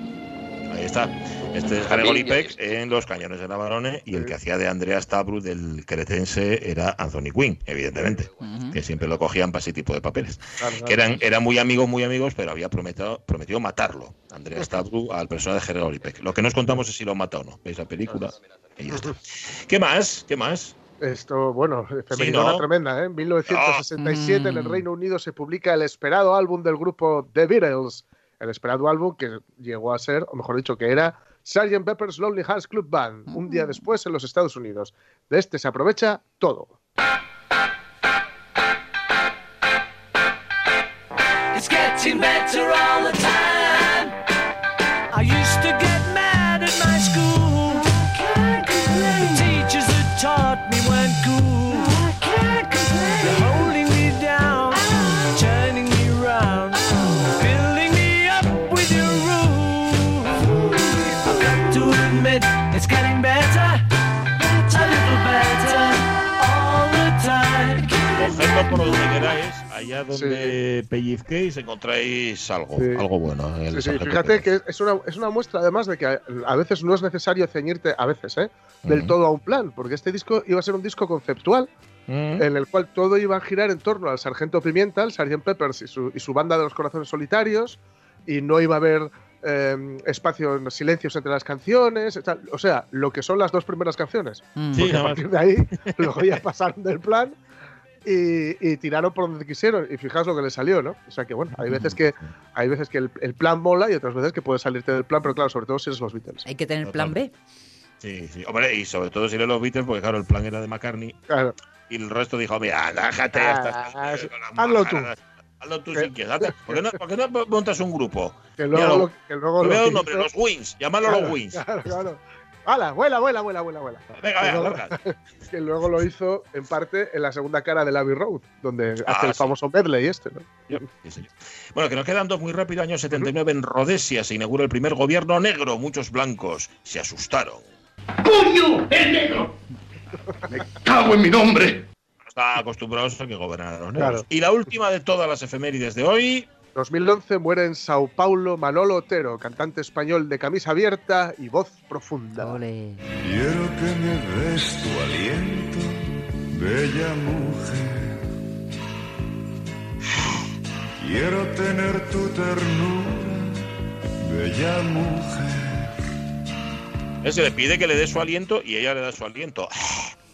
Ahí está. Este es a Peck en Los Cañones de Navarone y el que hacía de Andrea Stavru del cretense era Anthony Quinn, evidentemente, que siempre lo cogían para ese tipo de papeles. Que eran, eran muy amigos, muy amigos, pero había prometido, prometido matarlo, Andrea Stavru, al personaje de Gregory Peck. Lo que nos contamos es si lo mata o no. ¿Veis la película? Y ya está. ¿Qué más? ¿Qué más? Esto, bueno, femenina ¿no? tremenda, ¿eh? En 1967 en el Reino Unido se publica el esperado álbum del grupo The Beatles. El esperado álbum que llegó a ser, o mejor dicho, que era Sgt. Pepper's Lonely Hearts Club Band, un día después en los Estados Unidos. De este se aprovecha todo. It's getting better all the time. I used to get por donde queráis, allá donde pellizquéis encontráis algo, Sí. algo bueno. en el Sí, sí, sargento fíjate que es una, es una muestra además de que a, a veces no es necesario ceñirte, a veces, ¿eh? del todo a un plan, porque este disco iba a ser un disco conceptual en el cual todo iba a girar en torno al Sargento Pimienta, al Sgt. Peppers y su, y su banda de los corazones solitarios, y no iba a haber eh, espacio, silencios entre las canciones, tal. o sea, lo que son las dos primeras canciones. Mm. Sí, Porque a partir de ahí, luego ya pasaron del plan y, y tiraron por donde quisieron. Y fijaos lo que les salió, ¿no? O sea que bueno, hay veces que, hay veces que el, el plan mola y otras veces que puedes salirte del plan, pero claro, sobre todo si eres los Beatles. Hay que tener plan B. Sí, sí. Hombre, y sobre todo si eres los Beatles, porque claro, el plan era de McCartney. Claro. Y el resto dijo, mira, déjate Ah, estas sí. Hazlo tú. Hazlo tú si quieres. ¿Por qué, no, por qué no montas un grupo? Que luego Míralo. que luego lo que los Wings. Llámalo Claro, los Wings. Claro, claro. ¡Hala! ¡Vuela, vuela, vuela, vuela, vuela! Venga, Que venga, que luego lo hizo en parte en la segunda cara del Abbey Road, donde Ah, hace el famoso medley este, ¿no? Sí. Bueno, que nos quedan dos muy rápido. Año 79 en Rhodesia se inaugura el primer gobierno negro. Muchos blancos se asustaron. ¡Coño! ¡Es negro! ¡Me cago en mi nombre! No estaban acostumbrados a que gobernaran los negros. Claro. Y la última de todas las efemérides de hoy. 2011 muere en Sao Paulo Manolo Otero, cantante español de camisa abierta y voz profunda. Quiero que me des tu aliento, bella mujer. Quiero tener tu ternura, bella mujer. Él se le pide que le dé su aliento y ella le da su aliento.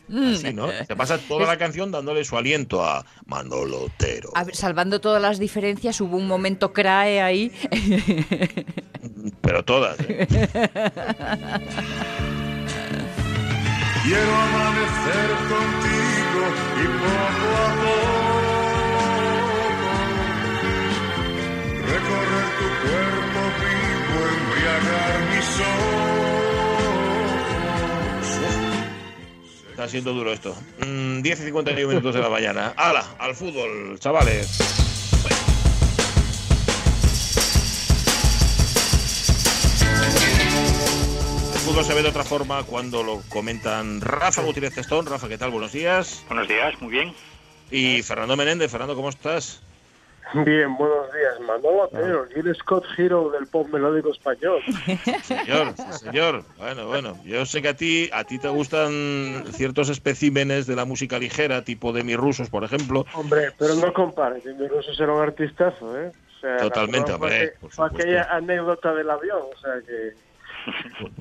Así, ¿no? Se pasa toda la canción dándole su aliento a Manolo Otero. A ver, salvando todas las diferencias, hubo un momento crae ahí. Pero todas. ¿eh? Quiero amanecer contigo y poco a poco recorrer tu cuerpo vivo, embriagar mis ojos. Está siendo duro esto. Mm, 10 y 51 minutos de la mañana. ¡Hala! Al fútbol, chavales. El fútbol se ve de otra forma cuando lo comentan Rafa Gutiérrez Testón. Rafa, ¿qué tal? Buenos días. Buenos días, muy bien. Y Fernando Menéndez. Fernando, ¿cómo estás? Bien, buenos días. Manolo Otero, Gil Scott Hero del pop melódico español. Señor, señor. Bueno, bueno. Yo sé que a ti, a ti te gustan ciertos especímenes de la música ligera, tipo de mis rusos, por ejemplo. Hombre, pero no compares, mi ruso era un artistazo, ¿eh? O sea, Totalmente, hombre, fue aquella anécdota del avión, o sea que...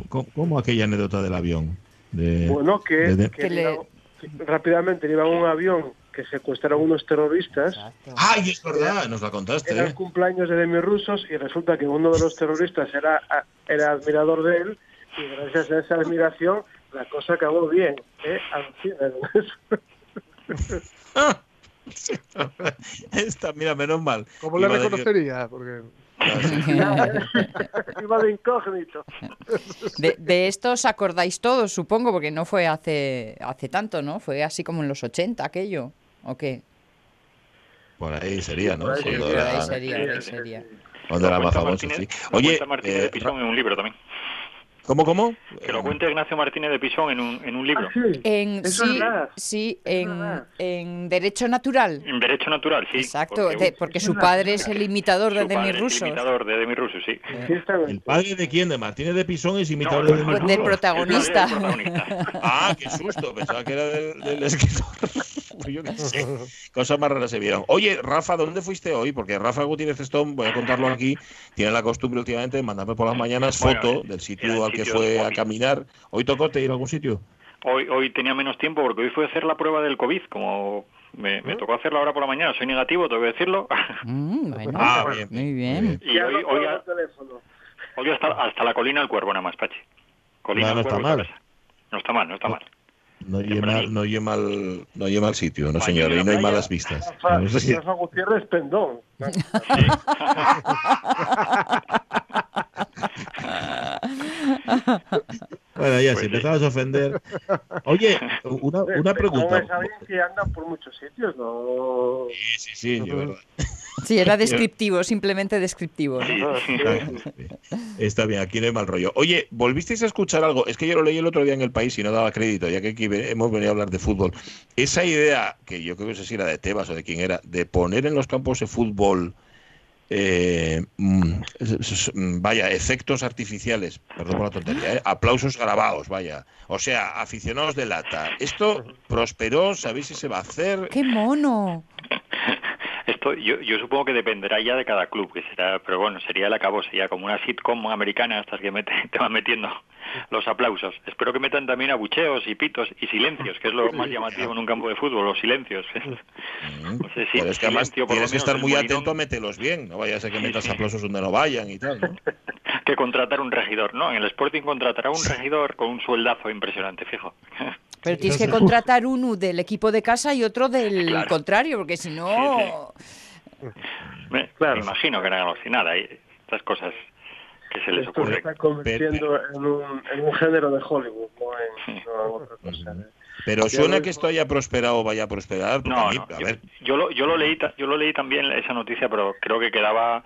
¿Cómo, cómo aquella anécdota del avión? De, Bueno, que, de- de- que iba- que rápidamente iba un avión que secuestraron unos terroristas. ¡Ay, es verdad! Nos la contaste, Era el ¿eh? cumpleaños de Demi Rusos y resulta que uno de los terroristas era, era admirador de él y gracias a esa admiración la cosa acabó bien. ¿eh? Esta, mira, menos mal. ¿Cómo Iba le a decir- reconocería? Porque... Iba de incógnito. De, de esto os acordáis todos, supongo, porque no fue hace, hace tanto, ¿no? Fue así como en los 80 aquello, ¿o qué? Por ahí sería, ¿no? Por ahí Cuando sería, era, Ahí sería, ahí sería. cuando era más famoso, Martínez- sí. Oye, Martínez eh, de Pisón en un libro también. ¿cómo, cómo? Que lo cuenta Ignacio Martínez de Pisón en un, en un libro. En, Es sí, verdad. sí, en, en Derecho Natural. En Derecho Natural, sí. Exacto, de- porque, su padre es el imitador de Demi es el imitador de Demi Russo, sí. ¿El padre de quién? ¿De Martínez de Pisón es imitador de Demi Del Rusos? protagonista. Ah, qué susto. Pensaba que era del, del escritor. Yo qué sé. Cosas más raras se vieron. Oye, Rafa, ¿dónde fuiste hoy? Porque Rafa Gutiérrez Stone, voy a contarlo aquí, tiene la costumbre últimamente de mandarme por las mañanas Bueno, foto eh, del sitio al que fue a caminar. ¿Hoy tocó te ir a algún sitio? Hoy, hoy tenía menos tiempo porque hoy fue a hacer la prueba del COVID. Como me, me tocó hacerla ahora por la mañana, soy negativo, tengo que decirlo. Mm, bueno, Ah, bien, muy bien. Y hoy, hoy, a- hoy hasta, hasta la colina del cuervo nada más, Pachi. Colina No, está Cuervo mal. No está mal, no está mal. No mal, no mal, no oye mal sitio, no señor, y no hay malas vistas. No sé si- Gutiérrez Pendón. Bueno, ya, si Pues sí. empezabas a ofender. Oye, una, una pregunta. es alguien que anda por muchos sitios, ¿no? Sí, sí, yo, verdad. Sí, era descriptivo, simplemente descriptivo. ¿no? Está bien, aquí no hay mal rollo. Oye, ¿volvisteis a escuchar algo? Es que yo lo leí el otro día en el país y no daba crédito, ya que aquí hemos venido a hablar de fútbol. Esa idea, que yo creo que no sé si era de Tebas o de quién era, de poner en los campos de fútbol, eh, mm, mm, vaya, efectos artificiales, perdón por la tontería, ¿eh? aplausos grabados, vaya. O sea, aficionados de lata. ¿Esto prosperó? ¿Sabéis si se va a hacer? ¡Qué mono! Esto yo, yo supongo que dependerá ya de cada club, que será, pero bueno, sería el acabo, sería como una sitcom americana, estas que te van metiendo los aplausos. Espero que metan también abucheos y pitos y silencios, que es lo más llamativo en un campo de fútbol, los silencios. No sé si Pero es que además silencio, por lo tienes que estar muy atento a meterlos bien, no vaya a ser que metas aplausos donde no vayan y tal. ¿no? que contratar un regidor, ¿no? En el Sporting contratará un regidor con un sueldazo impresionante, fijo. Pero tienes que contratar uno del equipo de casa y otro del contrario, porque si no... Me, me imagino que harán algo así, nada, y estas cosas que se les Esto se está convirtiendo en un, en un género de Hollywood, no en, no en otra cosa. ¿eh? Pero suena que esto haya prosperado o vaya a prosperar. No, a mí, no, a yo, ver, yo lo, yo lo leí yo lo leí también esa noticia pero creo que quedaba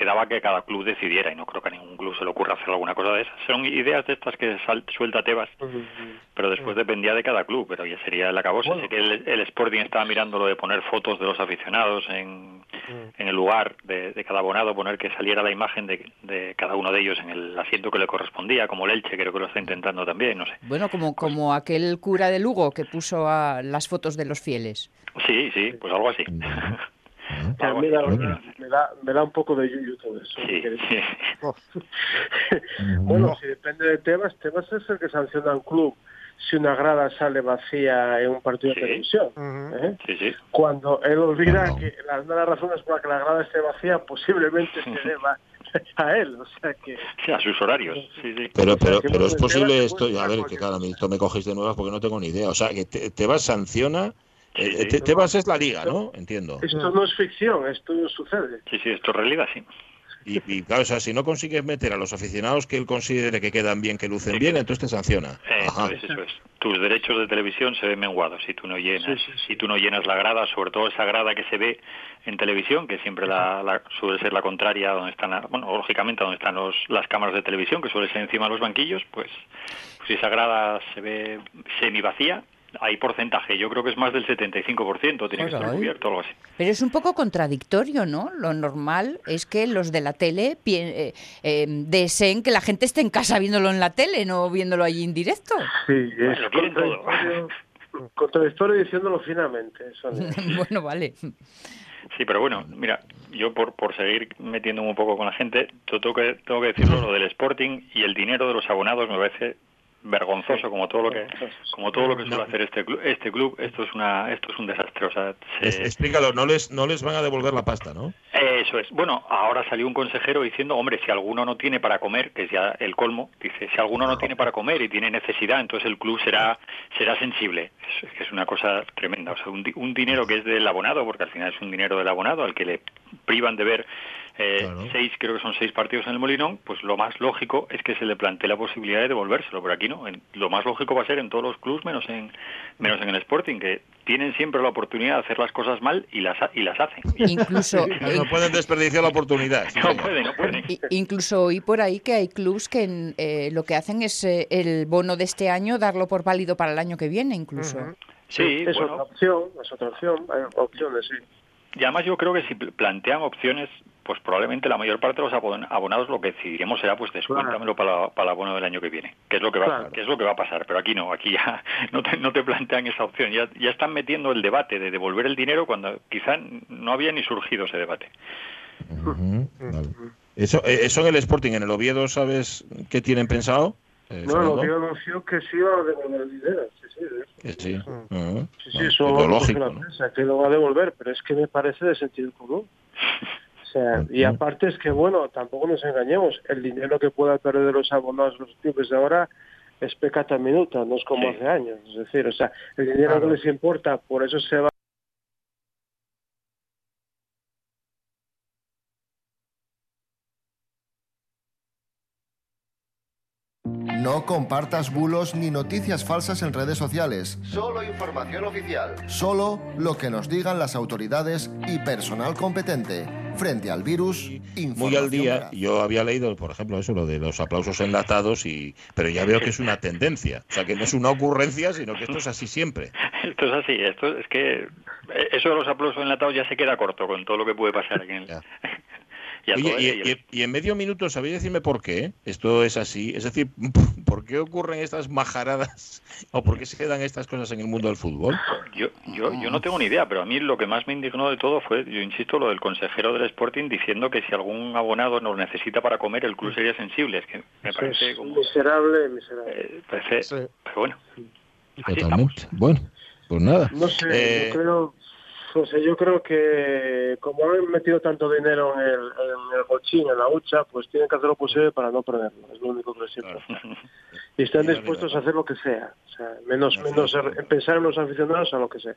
quedaba que cada club decidiera y no creo que a ningún club se le ocurra hacer alguna cosa de esas. Son ideas de estas que sal- suelta Tebas pero después dependía de cada club pero ya sería el acabose. Sé que el, el Sporting estaba mirando lo de poner fotos de los aficionados en, en el lugar de, de cada abonado poner que saliera la imagen de, de cada uno de ellos en el asiento que le correspondía como el Elche creo que lo está intentando también no sé. Bueno, como, como aquel cura de Lugo que puso a las fotos de los fieles. sí sí pues algo así A mí la verdad me da, me da un poco de yuyu todo eso. bueno, si depende de Tebas, Tebas es el que sanciona a un club si una grada sale vacía en un partido de televisión. ¿eh? sí sí Cuando él olvida que la- una de las razones por las que la grada esté vacía posiblemente se deba a él. O sea que... Sí, a sus horarios sí sí pero, pero, pero es posible esto. A ver, que claro, a mí esto me cogéis de nuevas porque no tengo ni idea. O sea, que te- Tebas sanciona. Eh, sí. Te- Tebas es la liga, ¿no? Entiendo. Esto no es ficción, esto sucede. Sí, sí, esto es realidad, sí. Y, y, claro, o sea, si no consigues meter a los aficionados que él considere que quedan bien, que lucen bien, entonces te sanciona. Eso es, eso es. Tus derechos de televisión se ven menguados si tú no llenas, si tú no llenas la grada, sobre todo esa grada que se ve en televisión, que siempre la, la- suele ser la contraria a donde están, la- bueno, lógicamente a donde están los, las cámaras de televisión, que suele ser encima de los banquillos, pues, pues si esa grada se ve semi vacía, hay porcentaje, yo creo que es más del 75%, tiene que estar cubierto, algo así. Pero es un poco contradictorio, ¿no? Lo normal es que los de la tele pi- eh, eh, deseen que la gente esté en casa viéndolo en la tele, no viéndolo allí en directo. Sí, es Bueno, contradictorio, contradictorio diciéndolo finamente. Sonia. bueno, vale. Sí, pero bueno, mira, yo por, por seguir metiéndome un poco con la gente, yo tengo que, tengo que decirlo, lo del Sporting y el dinero de los abonados me parece vergonzoso como todo lo que como todo lo que suele hacer este club este club esto es una esto es un desastre o sea se- Es- explícalo, no les, no les van a devolver la pasta, ¿no? eso es. Bueno, ahora salió un consejero diciendo, hombre, si alguno no tiene para comer, que es ya el colmo, dice, si alguno no tiene para comer y tiene necesidad, entonces el club será será sensible. Es, es que es una cosa tremenda. O sea, un, di- un dinero que es del abonado, porque al final es un dinero del abonado al que le privan de ver eh, seis, creo que son seis partidos en el Molinón, pues lo más lógico es que se le plantee la posibilidad de devolvérselo, pero aquí no. En- lo más lógico va a ser en todos los clubs menos en menos en el Sporting, que tienen siempre la oportunidad de hacer las cosas mal y las ha- y las hacen. Incluso, No pueden desperdiciar la oportunidad. sí, No pueden, no pueden. I- Incluso oí por ahí que hay clubs que eh, lo que hacen es eh, el bono de este año darlo por válido para el año que viene, incluso. Sí, es bueno. otra opción, es otra opción, hay opciones, sí. Y además yo creo que si pl- plantean opciones, pues probablemente la mayor parte de los abon- abonados lo que decidiremos será pues descuéntamelo para, para el abono del año que viene, que es lo que va, Claro. que es lo que va a pasar, pero aquí no, aquí ya no te, no te plantean esa opción, ya, ya están metiendo el debate de devolver el dinero cuando quizá no había ni surgido ese debate. Vale. Eso, eh, eso en el Sporting, en el Oviedo, ¿sabes qué tienen pensado? Eh, No, lo que anunció que sí iba a devolver el dinero, sí, sí, sí. Bueno, es eso lo lógico, la ¿no? prensa, que lo va a devolver, pero es que me parece de sentido común. O sea, y aparte es que, bueno, tampoco nos engañemos, el dinero que pueda perder los abonados los clubes de ahora es pecata minuta, no es como hace años. Es decir, o sea, el dinero que les importa, por eso se va No compartas bulos ni noticias falsas en redes sociales. Solo información oficial. Solo lo que nos digan las autoridades y personal competente. Frente al virus, Muy al día, veraz. yo había leído, por ejemplo, eso, lo de los aplausos enlatados, y pero ya veo que es una tendencia. O sea, que no es una ocurrencia, sino que esto es así siempre. Esto es así, esto es que eh, eso de los aplausos enlatados ya se queda corto con todo lo que puede pasar aquí en el... Oye, todo- y, y el- y- y en medio minuto, ¿sabéis decirme por qué esto es así? Es decir, ¿por qué ocurren estas majaradas o por qué se dan estas cosas en el mundo del fútbol? Yo, yo, yo no tengo ni idea, pero a mí lo que más me indignó de todo fue, yo insisto, lo del consejero del Sporting diciendo que si algún abonado nos necesita para comer, el club sería sensible. Es que me parece es como... miserable, miserable. parece- Pero bueno, Totalmente. Bueno, pues nada. No sé, Eh, yo creo, o sea, yo creo que como han metido tanto dinero en el, en el bochín, en la hucha, pues tienen que hacer lo posible para no perderlo. Es lo único que les importa. Y están dispuestos a hacer lo que sea. O sea, menos, menos pensar en los aficionados a lo que sea.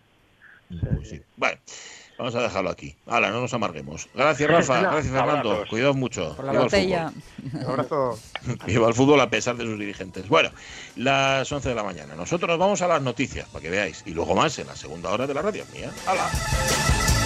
Bueno, vamos a dejarlo aquí. Hala, no nos amarguemos. Gracias, Rafa. Gracias, Fernando. Cuidaos mucho. Por la Viva el botella. Un abrazo. Viva el fútbol a pesar de sus dirigentes. Bueno, las 11 de la mañana. Nosotros nos vamos a las noticias para que veáis. Y luego más en la segunda hora de la radio mía. ¡Hala!